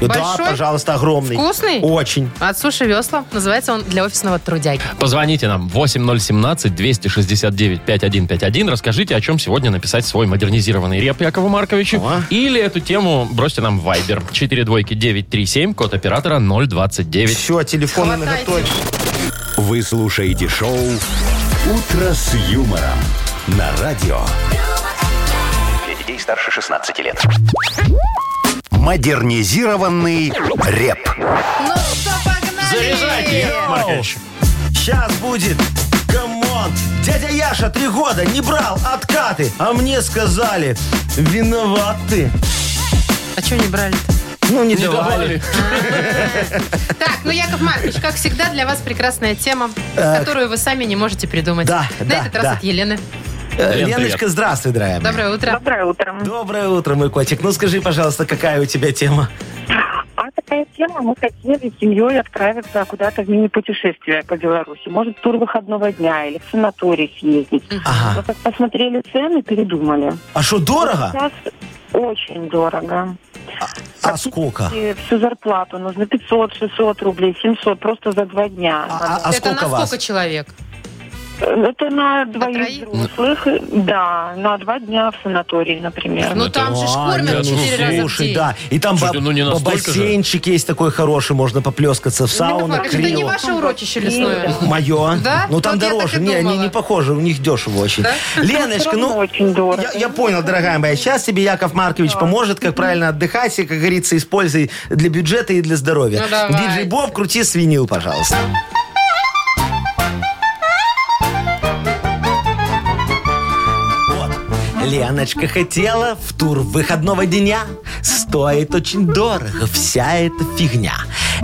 Да, Большой? пожалуйста, огромный. Вкусный? Очень. от Суши Весла. Называется он для офисного трудяги. Позвоните нам 8017-269-5151. Расскажите, о чем сегодня написать свой модернизированный реп Якову Марковичу. О. Или эту тему бросьте нам в Viber. 4 двойки 937, код оператора 029. Все, телефоны Хватайте. наготове. Вы слушаете шоу «Утро с юмором» на радио. Для детей старше 16 лет. Модернизированный рэп. Ну что, погнали! Заряжайте, Яков Маркович. Сейчас будет. Come on! Дядя Яша три года не брал откаты, а мне сказали, виноват ты. А что не брали-то? Ну, не, Не давали. давали. (laughs) Так, ну, Яков Маркович, как всегда, для вас прекрасная тема, которую вы сами не можете придумать. Да, На да, этот раз да. от Елены. Э, Лен, Леночка, привет. здравствуй, дорогая. моя. Доброе утро. Доброе утро. Доброе утро, мой котик. Ну, скажи, пожалуйста, какая у тебя тема? А такая тема, мы хотели с семьей отправиться куда-то в мини-путешествие по Беларуси. Может, в тур выходного дня или в санаторий съездить. Ага. Но как посмотрели цены, передумали. А что, дорого? Сейчас очень дорого. А сколько? И всю зарплату нужно 500, 600 рублей, 700 просто за два дня. А, а- а Это сколько на вас? сколько человек? Это на двоих взрослых, да, на два дня в санатории, например. Ну, там же ж кормят ну, четыре раза в слушай, день. да. И там ба- ну, не же. бассейнчик есть такой хороший, можно поплескаться в Яков сауну, это не крил. ваше урочище лесное. Мое. Да? Ну там Вот я так дороже. Не, они думала. не похожи, у них дешево очень. Да? Леночка, Всё равно ну, очень дорого. я, я понял, дорогая моя. Сейчас тебе Яков Маркович поможет, как правильно отдыхать и, как говорится, используй для бюджета и для здоровья. Ну, давай. Диджей Боб, крути свинил, пожалуйста. Леночка хотела в тур выходного дня. Стоит очень дорого вся эта фигня.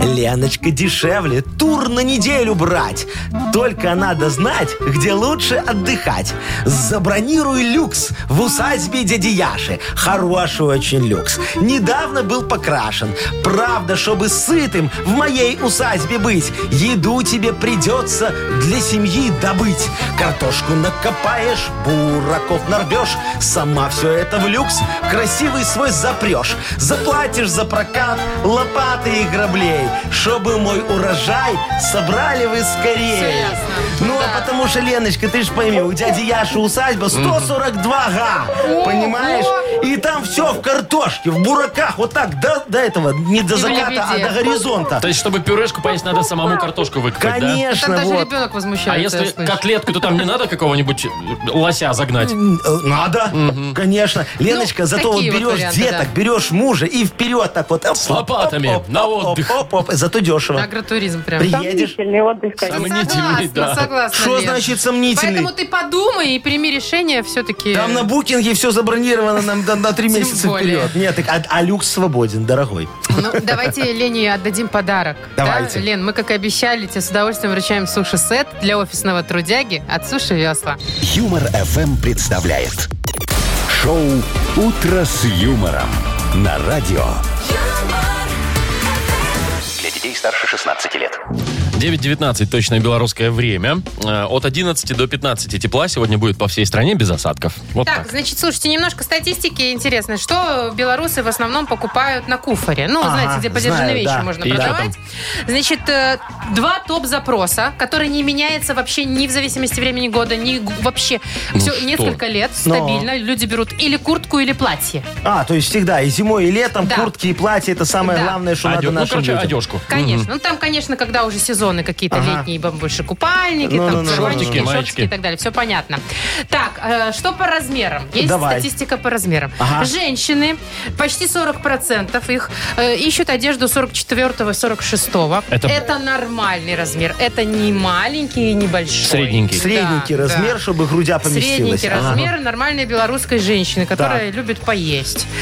Леночка дешевле тур на неделю брать. Только надо знать, где лучше отдыхать. Забронируй люкс в усадьбе дяди Яши. Хороший очень люкс. Недавно был покрашен. Правда, чтобы сытым в моей усадьбе быть, еду тебе придется для семьи добыть. Картошку накопаешь, бураков нарвешь, сама все это в люкс красивый свой запрешь. Заплатишь за прокат лопаты и граблей, чтобы мой урожай собрали вы скорее. Всё ясно. Ну, Да. а потому что, Леночка, ты ж пойми, у дяди Яши усадьба 142 га, понимаешь? И там все в картошке, в бураках, вот так, до, до этого, не до заката, а до горизонта. То есть, чтобы пюрешку поесть, надо самому картошку выкопать, да? Конечно, Там даже вот. ребенок возмущается. А я если слышу. котлетку, то там не надо какого-нибудь лося загнать? Э, Надо, конечно. Леночка, зато вот такие вот берешь варианты, деток, да. берешь мужа и вперед так вот. С лопатами на отдых. Зато дешево. Агротуризм прям. Приедешь. Сомнительный отдых, конечно. Сомнительный, Согласна, да. согласна. Что Лен. значит сомнительный? Поэтому ты подумай и прими решение все-таки. Там на букинге все забронировано на, на- на три Тем месяца более. вперед. Нет, так, а, а люкс свободен, дорогой. Ну, давайте Лене отдадим подарок. Давайте. Да? Лен, мы, как и обещали, тебе с удовольствием вручаем суши-сет для офисного трудяги от Суши Весла. Юмор FM представляет шоу Утро с юмором на радио. Для детей старше 16 лет. 9.19 точное белорусское время. Э, От 11 до 15 тепла сегодня будет по всей стране без осадков. Вот Так, так. значит, слушайте, немножко статистики интересной. Что белорусы в основном покупают на куфоре? Ну, Ага, знаете, где подержанные знаю, вещи да. можно И продавать. Значит, э, два топ-запроса, которые не меняются вообще ни в зависимости времени года, ни вообще. Ну Все, что? несколько лет, стабильно. Люди берут или куртку, или платье. А, то есть всегда и зимой, и летом Да. куртки и платья это самое Да. главное, что Одё- надо Ну, нашим короче, людям. одежку. Конечно. Ну, там, конечно, когда уже сезоны какие-то Ага. летние, больше купальники, Ну, там, ну, ну, ну, шортики, ну, шортики и так далее. Все понятно. Так, э, что по размерам? Есть Давай. статистика по размерам. Ага. Женщины, почти 40% их э, ищут одежду 44-46. Это- Это... нормальный размер. Это не маленький и не большой. Средненький. Средненький Да, размер, да. чтобы грудя поместилась. Средненький Ага. размер нормальной белорусской женщины, которая любит поесть. (laughs)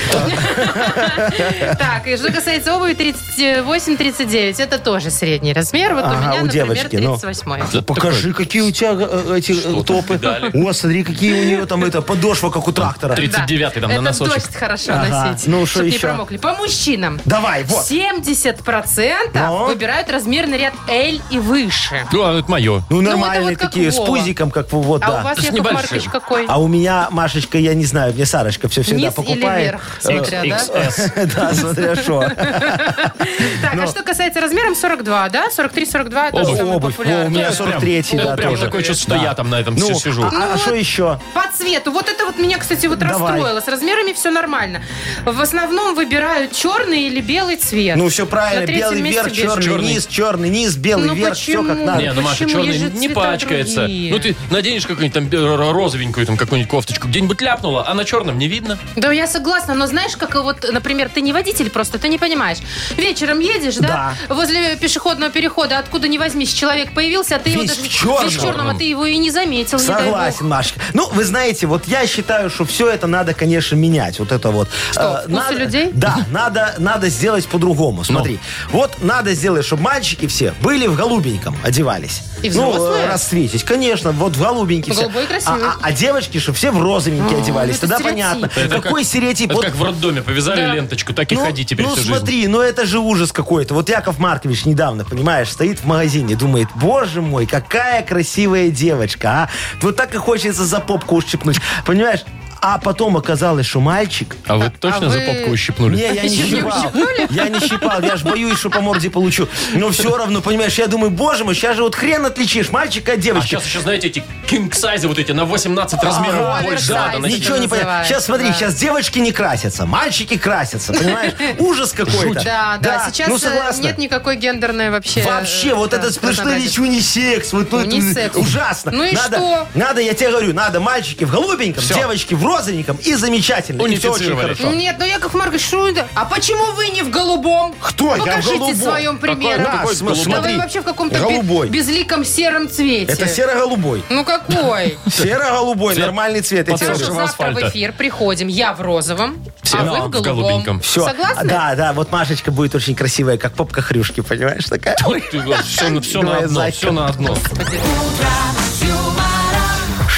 Так, и что касается обуви 38-39, это тоже средний размер. Вот у Ага, меня, у например, девочки, ну. 38 Покажи, какие у тебя э, эти э, топы. О, смотри, какие у нее там это подошва, как у трактора. 39-й там на Это носочек. дождь хорошо Ага. носить, Ну, что чтобы не еще? промокли. По мужчинам. Давай, вот. 70% Ну? выбирают размерный ряд L и выше. Ну, а это мое. Ну, это нормальные такие, с пузиком, как вот, А да. у вас, Яков. Маркович, какой? А у меня, Машечка, я не знаю, мне Сарочка все всегда Низ или покупает. верх, смотря, да? XS. (laughs) Да, смотря что. (laughs) Так, а что касается размером 42, да? 43-42 это Обувь. самый Обувь. О, популярный. у меня Ну, прям- 43-й, ну, да, прям тоже. такое чувство, что Да. я там на этом Ну, все сижу. а что еще? По цвету. Вот это вот меня, кстати, вот Давай. расстроило. С размерами все нормально. В основном выбирают черный или белый цвет. Ну, все правильно. На третьем Белый месте верх, черный Черный. низ, черный низ, белый Ну, верх, все как почему? надо. Не, ну Маша, Почему? черный Есть же не цвета пачкается. другие. Ну ты наденешь какую-нибудь там бе- розовенькую там какую-нибудь кофточку, где-нибудь ляпнула, а на черном не видно. Да, я согласна, но знаешь, как вот, например, ты не водитель просто, ты не понимаешь. Вечером едешь, да, возле пешеходного перехода, откуда ни возьмись, человек появился, а ты его Весь даже в черном. весь в черном, а ты его и не заметил, не. Согласен, Машечка. Ну, вы знаете, вот я считаю, что все это надо, конечно, менять. Вот это вот. Что, Э, вкусы надо- людей? Да, надо, надо сделать по-другому. Смотри, вот надо сделать, чтобы мальчики все были в голубеньком, одевались. И ну, взрослые? э, расцветить, конечно, вот в голубенький все. Голубой красивый. А, а- а девочки, чтобы все в розовенькие А, одевались. Тогда стереотип. понятно. Это Какой как- стереотип? Это Вот как в роддоме повязали Да. ленточку, так и ну, ходи теперь ну, всю жизнь. смотри, ну это же ужас какой-то. Вот Яков Маркович недавно, понимаешь, стоит в магазине, думает, боже мой, какая красивая девочка, а. Вот так и хочется за попку ущипнуть. Понимаешь? А потом оказалось, что мальчик... А вы точно а за вы- попку ущипнули? Не, я не (laughs) не щипал. Я не щипал, я же боюсь, что по морде получу. Но все равно, понимаешь, я думаю, боже мой, сейчас же вот хрен отличишь мальчика от А девочки. сейчас еще, знаете, эти кинг-сайзы вот эти на 18 размеров больше. значит, Ничего не понятно. Сейчас смотри, да. сейчас девочки не красятся, мальчики красятся, понимаешь? Ужас какой-то. Да, да, сейчас ну э, нет никакой гендерной вообще... Вообще, э, вот да, этот сплошной лишь унисекс. Вот, вот, Унисекс. Ужасно. Ну и надо, что? Надо, я тебе говорю, надо мальчики в голубеньком, девочки в розовеньком и замечательно. И всё очень Унифицировали. хорошо. Нет, ну Яков Маркович, что это? А почему вы не в голубом? Кто? Я в Покажите голубом. своем примере. Какой см- голубой? Да смотри, вы вообще в каком-то бе- голубой. безликом сером цвете. Это серо-голубой. Ну какой? (laughs) Серо-голубой, Цвет нормальный цвет. я тебе. Хорошо, завтра в асфальта. эфир приходим. Я в розовом, Все а вы в в голубом. голубеньком. Все. Согласны? Да, да, вот Машечка будет очень красивая, как попка хрюшки, понимаешь, такая. Все, на одно, все на одно.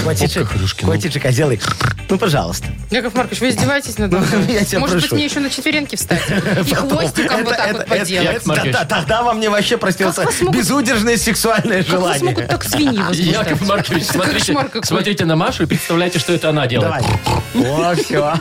Хватит же, Попка хрюшки, ну. хватит же, сделай. Ну, пожалуйста. Яков Маркович, вы издеваетесь надо мной? (laughs) Я тебя Может быть, прошу. мне еще на четвереньки встать? (laughs) И хвостиком вот так вот поделать. Да, Тогда во мне вообще проснется Как безудержное сексуальное Как желание. могут так свиньи? (laughs) Яков Маркович, смотрите, на Машу и представляете, что это она делает. Давай. О, все.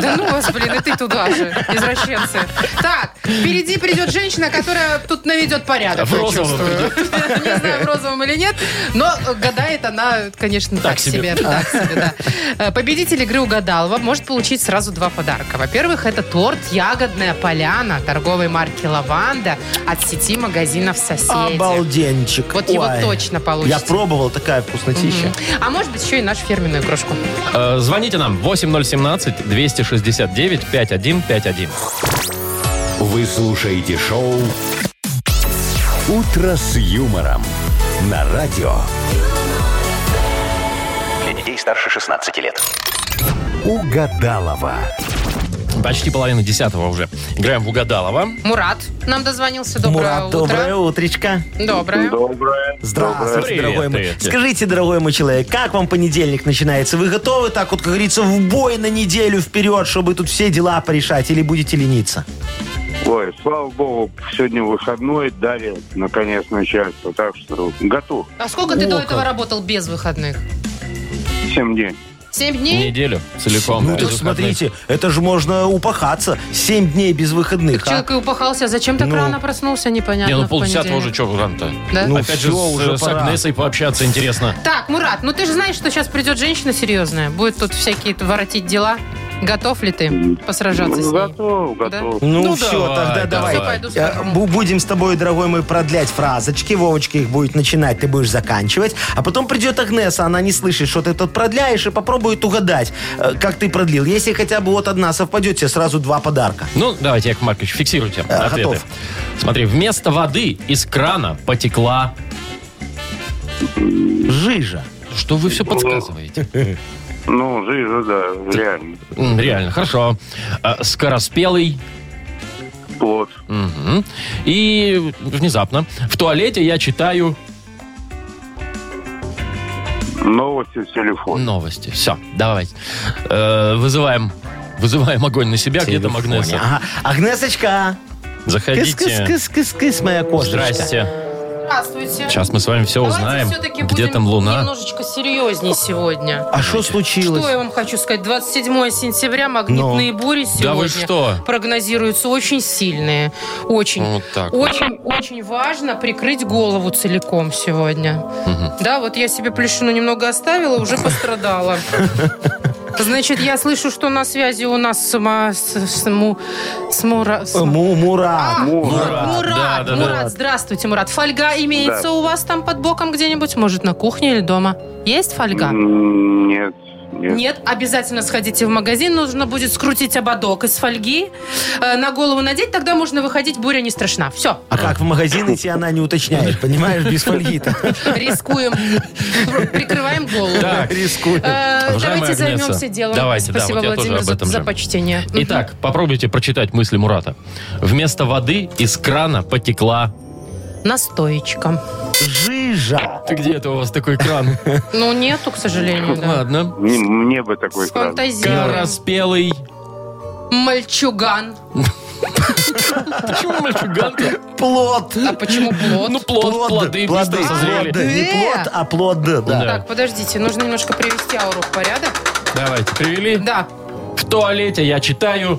Да ну вас, блин, и ты туда же, извращенцы. Так, впереди придет женщина, которая тут наведет порядок. В розовом. Не знаю, в розовом или нет, но гадает она, конечно, так, Так себе. себе. Так себе, да. Э, Победитель игры «Угадалова» может получить сразу два подарка. Во-первых, это торт «Ягодная поляна» торговой марки «Лаванда» от сети магазинов «Соседи». Обалденчик. Вот его Ой. точно получите. Я пробовал, такая вкуснотища. А может быть, еще и нашу фирменную кружку. Э, Звоните нам 8017-269-5151. Вы слушаете шоу «Утро с юмором» на радио. Старше 16 лет. Угадалова. Почти половина десятого уже. Играем в Угадалова. Мурат нам дозвонился. Доброе Мурат, утро. доброе утречко. Доброе. Доброе. Здравствуйте, Привет, дорогой мой. привет. Скажите, дорогой мой человек, как вам понедельник начинается? Вы готовы так вот, как говорится, в бой на неделю вперед, чтобы тут все дела порешать, или будете лениться? Ой, слава богу, сегодня выходной, дали, наконец, начальство. Так что готов. А сколько ты О, до как. этого работал без выходных? 7 дней. Семь дней? Неделю целиком. Ну без так выходных. смотрите, это же можно упахаться. Семь дней без выходных. а? Человек и упахался. Зачем так Ну. рано проснулся, непонятно. Не, ну в полдесятого уже что рано-то? Да? Ну, Опять же, всё, с, уже с пора. Агнесой пообщаться интересно. Так, Мурат, ну ты же знаешь, что сейчас придет женщина серьезная. Будет тут всякие воротить дела. Готов ли ты посражаться с ней? Готов, готов. Ну, Ну, все, давай, тогда давай. давай. Всё, пойду Э, Будем с тобой, дорогой мой, продлять фразочки. Вовочка их будет начинать, ты будешь заканчивать. А потом придет Агнеса, она не слышит, что ты тут продляешь, и попробует угадать, э, как ты продлил. Если хотя бы вот одна совпадет, тебе сразу два подарка. Ну, давайте, Яков Маркович, фиксируйте Э, ответы. готов. Смотри, вместо воды из крана потекла... Жижа. Что вы все подсказываете? (laughs) Ну, жизнь, да, реально. Реально, хорошо. А, Скороспелый. Плод. Мгм. И внезапно. В туалете я читаю Новости в телефон. новости. Все, давайте. Э, вызываем, вызываем огонь на себя. Где там Телефоне. Агнеса? Ага. Агнесочка. Заходите. Кыс-кыс-кыс-кыс-кыс, моя кошечка. Здрасте. Здравствуйте. Сейчас мы с вами все Давайте узнаем. все-таки Где будем там луна? немножечко серьезнее сегодня. А что случилось? Что я вам хочу сказать? 27 сентября магнитные бури сегодня Да вы что? прогнозируются очень сильные. Очень. Вот так. Очень, очень важно прикрыть голову целиком сегодня. Да, вот я себе плешину немного оставила, уже пострадала. (laughs) Значит, я слышу, что на связи у нас сама, с, с- му- с Мура- с- Э, Му- Мурат. А, Мурат. Мурат, Да, да, да. Мурат, здравствуйте, Мурат. Фольга имеется Да. у вас там под боком где-нибудь? Может, на кухне или дома? Есть фольга? Нет. Нет. Нет, обязательно сходите в магазин. Нужно будет скрутить ободок из фольги, э, на голову надеть, тогда можно выходить, буря не страшна. Все, А как в магазин идти, она не уточняет, понимаешь, без фольги-то. рискуем. Прикрываем голову. Рискуем. Э, Уважаемая Давайте займемся делом. давайте, да, Спасибо, вот я тоже Владимир, за, за почтение. Итак, попробуйте прочитать мысли Мурата. Вместо воды из крана потекла... Настоечка. Жижа. Ты где это у вас такой кран? (laughs) Ну, нету, к сожалению. да. Ладно. Мне, мне бы такой кран. Сфантазируем. Скороспелый... Мальчуган. Почему мальчуган-то? Плод. А почему плод? Ну, плод, плоды быстро плоды, созрели. плоды. Не плод, а плод, да. Да. Так, подождите, нужно немножко привести ауру в порядок. Давайте, привели. Да, В туалете я читаю...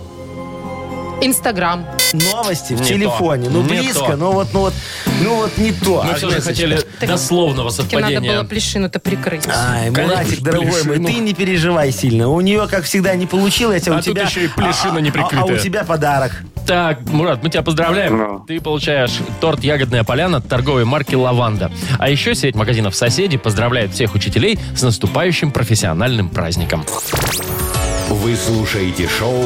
Инстаграм. Новости в Не телефоне. то. Ну, Не близко, то. ну вот, ну вот, ну вот не то. Мы все же хотели дословного Таки надо было совпадения. плешину-то прикрыть. Ай, Конечно, Муратик, дорогой мой, плешину. ты не переживай сильно. У нее, как всегда, не получилось, а, А у тут тебя... еще и плешина а- а- неприкрытая. А, у тебя подарок. Так, Мурат, мы тебя поздравляем. Ну. Ты получаешь торт «Ягодная поляна» от торговой марки «Лаванда». А еще сеть магазинов «Соседи» поздравляет всех учителей с наступающим профессиональным праздником. Вы слушаете шоу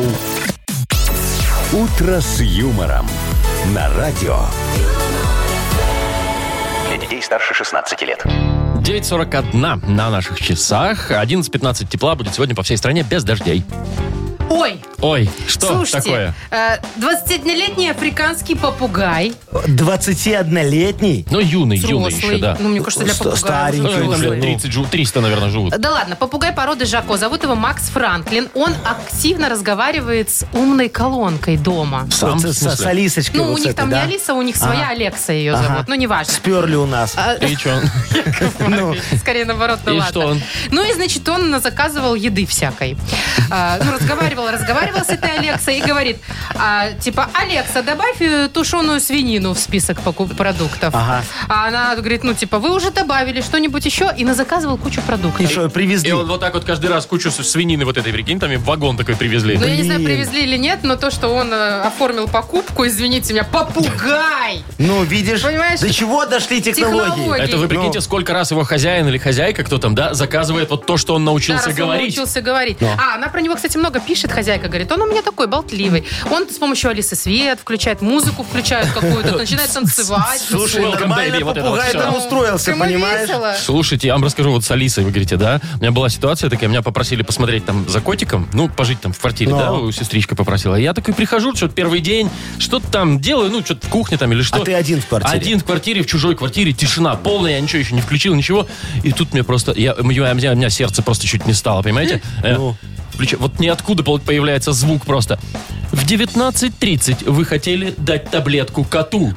«Утро с юмором» на радио. Для детей старше 16 лет. 9.41 на наших часах. 11.15 тепла будет сегодня по всей стране без дождей. Ой, Ой, что слушайте, такое? э, 21-летний африканский попугай, 21-летний. Ну, юный, юный взрослый, еще, да. ну, мне кажется, для попугая старенький Ну, взрослый. там уже, лет ну. 30, жу- 300, наверное, живут. Да ладно, попугай породы Жако. Зовут его Макс Франклин. Он активно разговаривает с умной колонкой дома. Сам, в с, с Алисочкой Ну, у вот них этой, там да? не Алиса, у них своя Ага. Алекса ее Ага. зовут. Ну, неважно. Сперли у нас. А, И что? (laughs) Ну, Скорее наоборот, ну И ладно. что он? Ну и, значит, он заказывал еды всякой. А, ну, разговаривал, разговаривал с этой Алексой и говорит, а, типа, Алекса, добавь э, тушеную свинину в список покуп- продуктов. Ага. А она говорит, ну, типа, вы уже добавили что-нибудь еще? И заказывал кучу продуктов. и что, привезли? И он вот так вот каждый раз кучу свинины вот этой, прикинь, там и вагон такой привезли. Ну, я не знаю, привезли или нет, но то, что он э, оформил покупку, извините меня, попугай! Ну, видишь, Понимаешь? до чего дошли технологии? Технологии. Это вы прикиньте, Ну. сколько раз его хозяин или хозяйка, кто там, да, заказывает вот то, что он Да, научился он говорить. научился говорить. А, она про него, кстати, много пишет, хозяйка говорит. Он у меня такой болтливый. Он с помощью Алисы свет включает, музыку включает какую-то, (laughs) начинает танцевать. Слушай, нормально попугай там устроился, понимаешь? Слушайте, я вам расскажу вот с Алисой, вы говорите, да? У меня была ситуация такая, меня попросили посмотреть там за котиком, ну, пожить там в квартире, да, у сестричка попросила. Я такой прихожу, что-то первый день, что-то там делаю, ну, что-то в кухне там или что. А ты один в квартире? Один в квартире, в чужой квартире, тишина полная, я ничего еще не включил, ничего. И тут мне просто, я, у меня, у меня- сердце просто чуть не стало, понимаете? Э, Ну. Плечо- Вот ниоткуда появляется звук просто. В 19.30 вы хотели дать таблетку коту.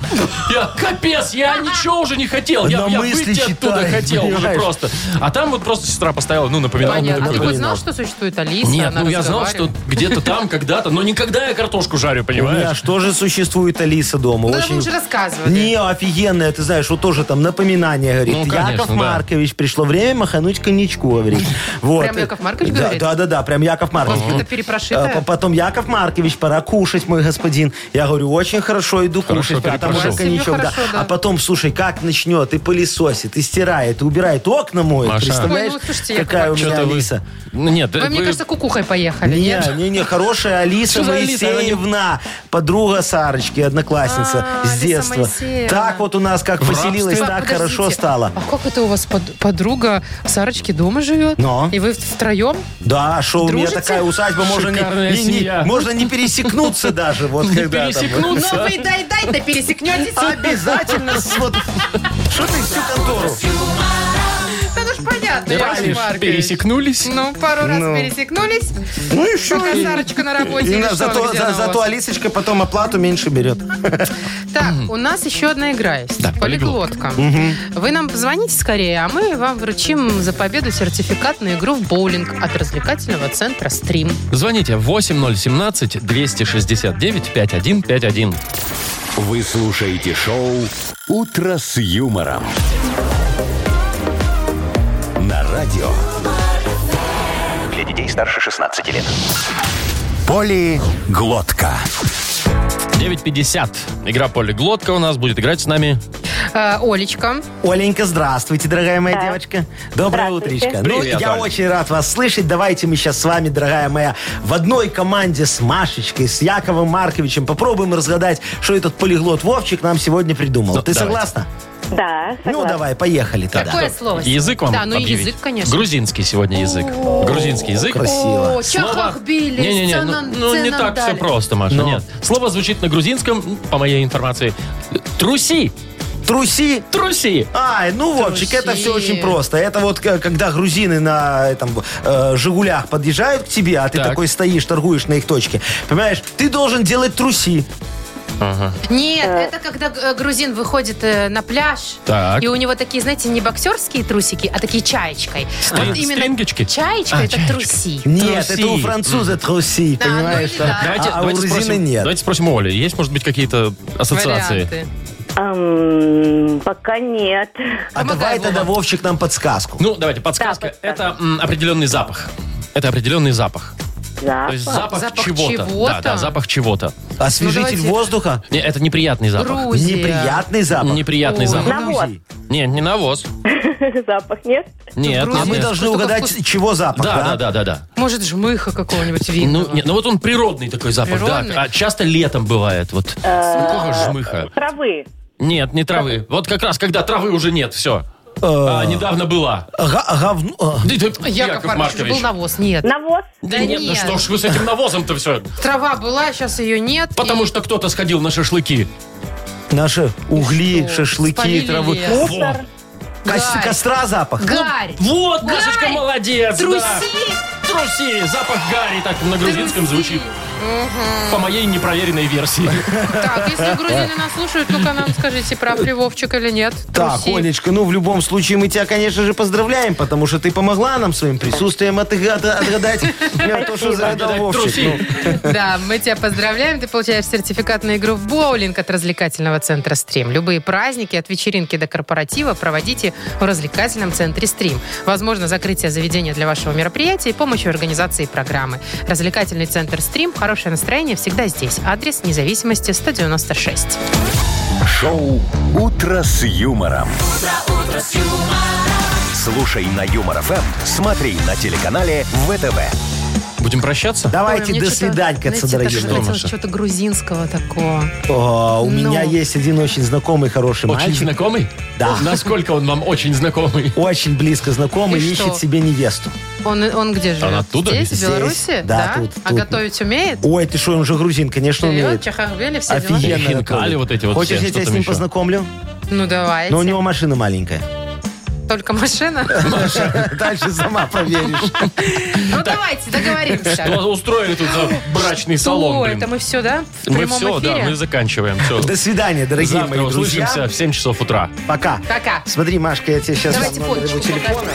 Я, капец, я ничего уже не хотел. Я, я мысли выйти оттуда читай, хотел уже понимаешь? просто. А там вот просто сестра поставила, ну, напоминал. Понятно. А ты хоть знал, что существует Алиса? Нет, ну я знал, что где-то там, когда-то, но никогда я картошку жарю, У меня понимаешь? что же существует Алиса дома? Ну, Очень... уже рассказывали. Не, офигенная, ты знаешь, вот тоже там напоминание говорит. Ну, конечно, Яков да. Маркович, пришло время махануть коньячку, говорит. Вот. Прям Яков Маркович да, говорит? Да, да, да, прям Яков Маркович. Это перепрошитое? А, по- Потом Яков Маркович, пора кушать, мой господин. Я говорю, очень хорошо, иду Хорошо, кушать. А там уже коньячок, да. Хорошо, да. А потом, слушай, как начнет, и пылесосит, и стирает, и убирает окна моет. Маша. Представляешь, Ой, ну, слушайте, Яков какая у меня Что-то вы- Алиса? Ну, Нет, Вы, мне кажется, кукухой поехали, Не, нет? не, не, хорошая Алиса Что за Алиса? Она не- Моисеевна, подруга Сарочки, одноклассница А, с Алиса детства. Моисеевна. Так вот у нас как поселилась, По- так подождите, хорошо стало. А как это у вас под- подруга Сарочки дома живет? Но. И вы втроем? Да, что у меня такая усадьба, можно не, Шикарная не- не- семья. можно не пересекнуться даже. Вот когда там. пересекнуться. Ну вы дай-дай, да пересекнетесь. Обязательно. с- Вот, что ты всю контору? Ну ж понятно, Яков Маркович. пересекнулись. Ну, пару раз Ну. пересекнулись. Ну и все. Пока Сарочка на работе. или что, зато, где за- она у зато вас? Алисочка потом оплату меньше берет. (laughs) Так, у нас еще одна игра есть. Да, Полиглотка. Вы нам позвоните скорее, а мы вам вручим за победу сертификат на игру в боулинг от развлекательного центра «Стрим». Звоните 8017-269-5151. Вы слушаете шоу «Утро с юмором». Радио Для детей старше 16 лет. «Полиглотка». 9.50. Игра полиглотка у нас будет играть с нами. Э, Олечка. Оленька, здравствуйте, дорогая моя девочка. Доброе Здравствуйте. утречко. Ну, Привет, я Оль. очень рад вас слышать. Давайте мы сейчас с вами, дорогая моя, в одной команде с Машечкой, с Яковом Марковичем попробуем разгадать, что этот полиглот Вовчик нам сегодня придумал. Ну, Ты давайте. согласна? Да, Ну, согласна. давай, поехали тогда. Какое слово? Язык вам Да, ну и объявить? язык, конечно. Грузинский сегодня язык. Грузинский язык. Красиво. О, чахахбили, Не-не-не, ну, ну, не так все просто, Маша, нет. Слово звучит на грузинском, по моей информации, труси, Труси. труси. Ай, ну, Вовчик, это все очень просто. Это вот к- когда грузины на этом э, «Жигулях» подъезжают к тебе, а ты Так. такой стоишь, торгуешь на их точке. Понимаешь, ты должен делать труси. Нет, это когда э, грузин выходит э, на пляж, Так. и у него такие, знаете, не боксерские трусики, а такие чаечкой. Стрин- Вот именно стрингочки? Чаечка А, это чаечка. труси. Нет, Труси. это у француза труси, Да, ну понимаешь? что? да. Давайте, а, а у давайте, грузина спросим, нет. давайте спросим у Оли, есть, может быть, какие-то ассоциации? Варианты. Ам, пока нет. А Помогай, давай тогда. Вовчик нам подсказку. Ну, давайте, подсказка. Да, подсказка. Это м, определенный запах. Это определенный запах. То есть Запах. запах, Запах чего-то. чего-то? Да, да, запах чего-то. Освежитель давайте- воздуха? Не, это неприятный запах. Грузия. Неприятный запах. Неприятный Ой. запах. Навоз. Не, не навоз. (laughs) Запах нет? Нет, Грузия. А мы нет. должны угадать, вкус- чего запах, Да, да? да, да, да, да. Может, жмыха какого-нибудь видно. Ну, нет, ну вот он природный такой запах, Природный? да. А часто летом бывает. Вот какого жмыха? Травы. Нет, не травы. Вот как раз, когда травы уже нет, все. А, недавно была. Га- говно- да, Яков, Маркович, был навоз. Нет. Навоз. Да, нет, ну что ж вы с этим навозом-то все? Трава была, сейчас ее нет. Потому и- что кто-то сходил на шашлыки. Наши угли, что, шашлыки, спалили травы. лес. О, Мусор. кос- Гарь. костра запах. Гарь. Вот, Машечка, Гарь. молодец. да. Труси. Труси. Запах гари так на грузинском Труси. звучит. По моей непроверенной версии. Так, если (laughs) грузины нас слушают, ну-ка нам скажите, прав ли Вовчик или нет. Так, Труси. Олечка, ну в любом случае мы тебя, конечно же, поздравляем, потому что ты помогла нам своим присутствием отгада- отгадать (laughs) э, то, что загадал Вовчик. Ну, Да, мы тебя поздравляем. Ты получаешь сертификат на игру в боулинг от развлекательного центра «Стрим». Любые праздники от вечеринки до корпоратива проводите в развлекательном центре «Стрим». Возможно, закрытие заведения для вашего мероприятия и помощь в организации программы. Развлекательный центр «Стрим». Хорошее настроение всегда здесь. Адрес независимости 196. Шоу «Утро с юмором». Слушай на Юмор ФМ, смотри на телеканале ВТВ. Будем прощаться? Давайте Ой, до что-то, свиданькаться, знаете, дорогие мои. хотелось чего-то грузинского такого. О, У Ну. меня есть один очень знакомый, хороший Очень мальчик. знакомый? Да. Насколько он вам очень знакомый? Очень близко знакомый, И ищет что? себе невесту. Он, он где живет? оттуда? Здесь, в Здесь. Беларуси? Да, тут, А тут. готовить умеет? Ой, ты что, он же грузин, конечно, Серьезно? умеет. Чахахбели, все дела? Офигенно. Хинкали готовит. вот эти вот Хочешь, все, я что тебя с там ним еще? познакомлю? Ну, давайте. Но у него машина маленькая. Только машина? Дальше сама проверишь. Ну, давайте, договоримся. Устроили тут за брачный салон, это мы все, да? Мы все, да, мы заканчиваем. Все. До свидания, дорогие мои друзья. услышимся в 7 часов утра. Пока. Пока. Смотри, Машка, я тебе сейчас Давайте телефона.